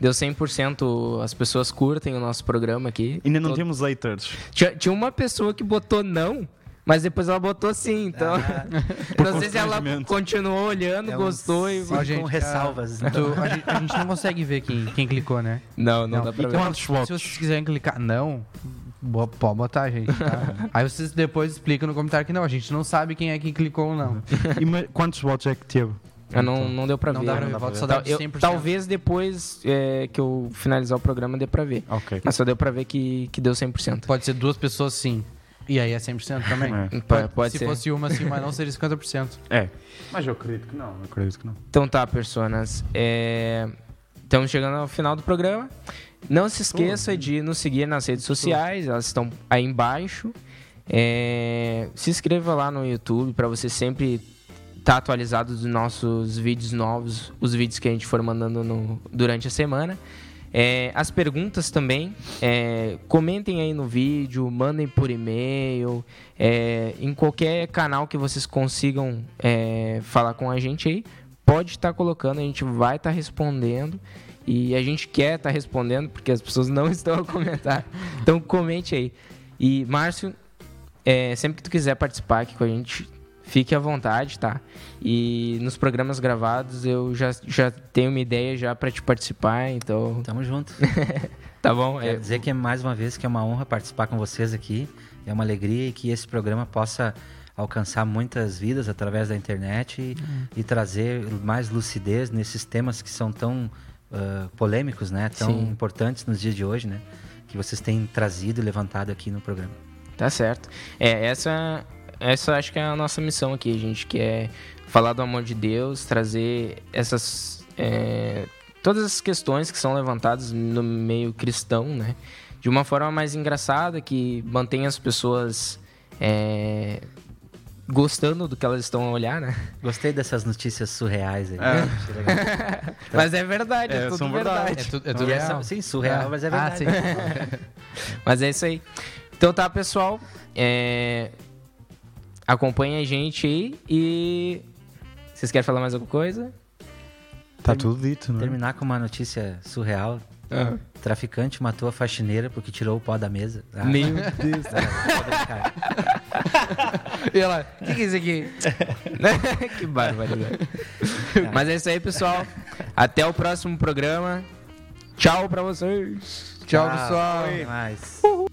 Deu 100%. As pessoas curtem o nosso programa aqui. Ainda não Todo- temos haters. Tinha, tinha uma pessoa que botou não, mas depois ela botou sim. Então, Por não sei se ela continuou olhando, É um gostou e. Ó, com gente, ressalvas. ah, tu- a, gente, a gente não consegue ver quem, quem clicou, né? Não, não, dá pra E ver. Quantos Se vocês quiserem clicar não, bo- pode botar, gente. tá? Aí vocês depois explicam no comentário que não, a gente não sabe quem é que clicou ou não. E quantos votos é que teve? Ah, não, não deu pra Não ver. dá pra Não ver, dá voto só Tal- dá de eu- 100%. talvez depois é, que eu finalizar o programa dê pra ver. Ok. Mas só deu pra ver que, que deu 100%. Pode ser duas pessoas sim. E aí é 100% também. É. Pode, pode Se ser. fosse uma sim, mas não seria 50%. É. Mas eu acredito que não. Eu acredito que não. Então tá, personas. É... Estamos chegando ao final do programa. Não se esqueça de nos seguir nas redes sociais, elas estão aí embaixo. É, Se inscreva lá no YouTube para você sempre estar atualizado dos nossos vídeos novos, os vídeos que a gente for mandando no- durante a semana. É, as perguntas também, é, comentem aí no vídeo, mandem por e-mail, é, em qualquer canal que vocês consigam é, falar com a gente aí, pode estar colocando, a gente vai estar respondendo. E a gente quer estar respondendo porque as pessoas não estão a comentar. Então comente aí. E Márcio, é, sempre que tu quiser participar aqui com a gente, fique à vontade, tá? E nos programas gravados eu já, já tenho uma ideia já para te participar, então. Tamo junto. tá bom? Quero dizer que mais uma vez que é uma honra participar com vocês aqui. É uma alegria e que esse programa possa alcançar muitas vidas através da internet e, Uhum. e trazer mais lucidez nesses temas que são tão uh, polêmicos, né? Tão Sim. importantes nos dias de hoje, né? Que vocês têm trazido e levantado aqui no programa. Tá certo. É, essa, essa acho que é a nossa missão aqui. A gente quer falar do amor de Deus, trazer essas. é, todas as questões que são levantadas no meio cristão, né? De uma forma mais engraçada, que mantém as pessoas é, gostando do que elas estão a olhar, né? Gostei dessas notícias surreais aí. É. Mas é verdade, é, É, tudo verdade. verdade. É, tu, é tudo E real. essa- sim, surreal, mas é Ah, verdade. sim. Mas é isso aí. Então tá, pessoal. É... Acompanha a gente aí e. Vocês querem falar mais alguma coisa? Tá tudo dito, né? Terminar com uma notícia surreal. Traficante matou a faxineira porque tirou o pó da mesa. Ah, Meu Deus. Vou brincar. E ela, o que, que é isso aqui? que barbaridade. Mas é isso aí, pessoal. Até o próximo programa. Tchau pra vocês. Tchau, pessoal. Até mais. Falou.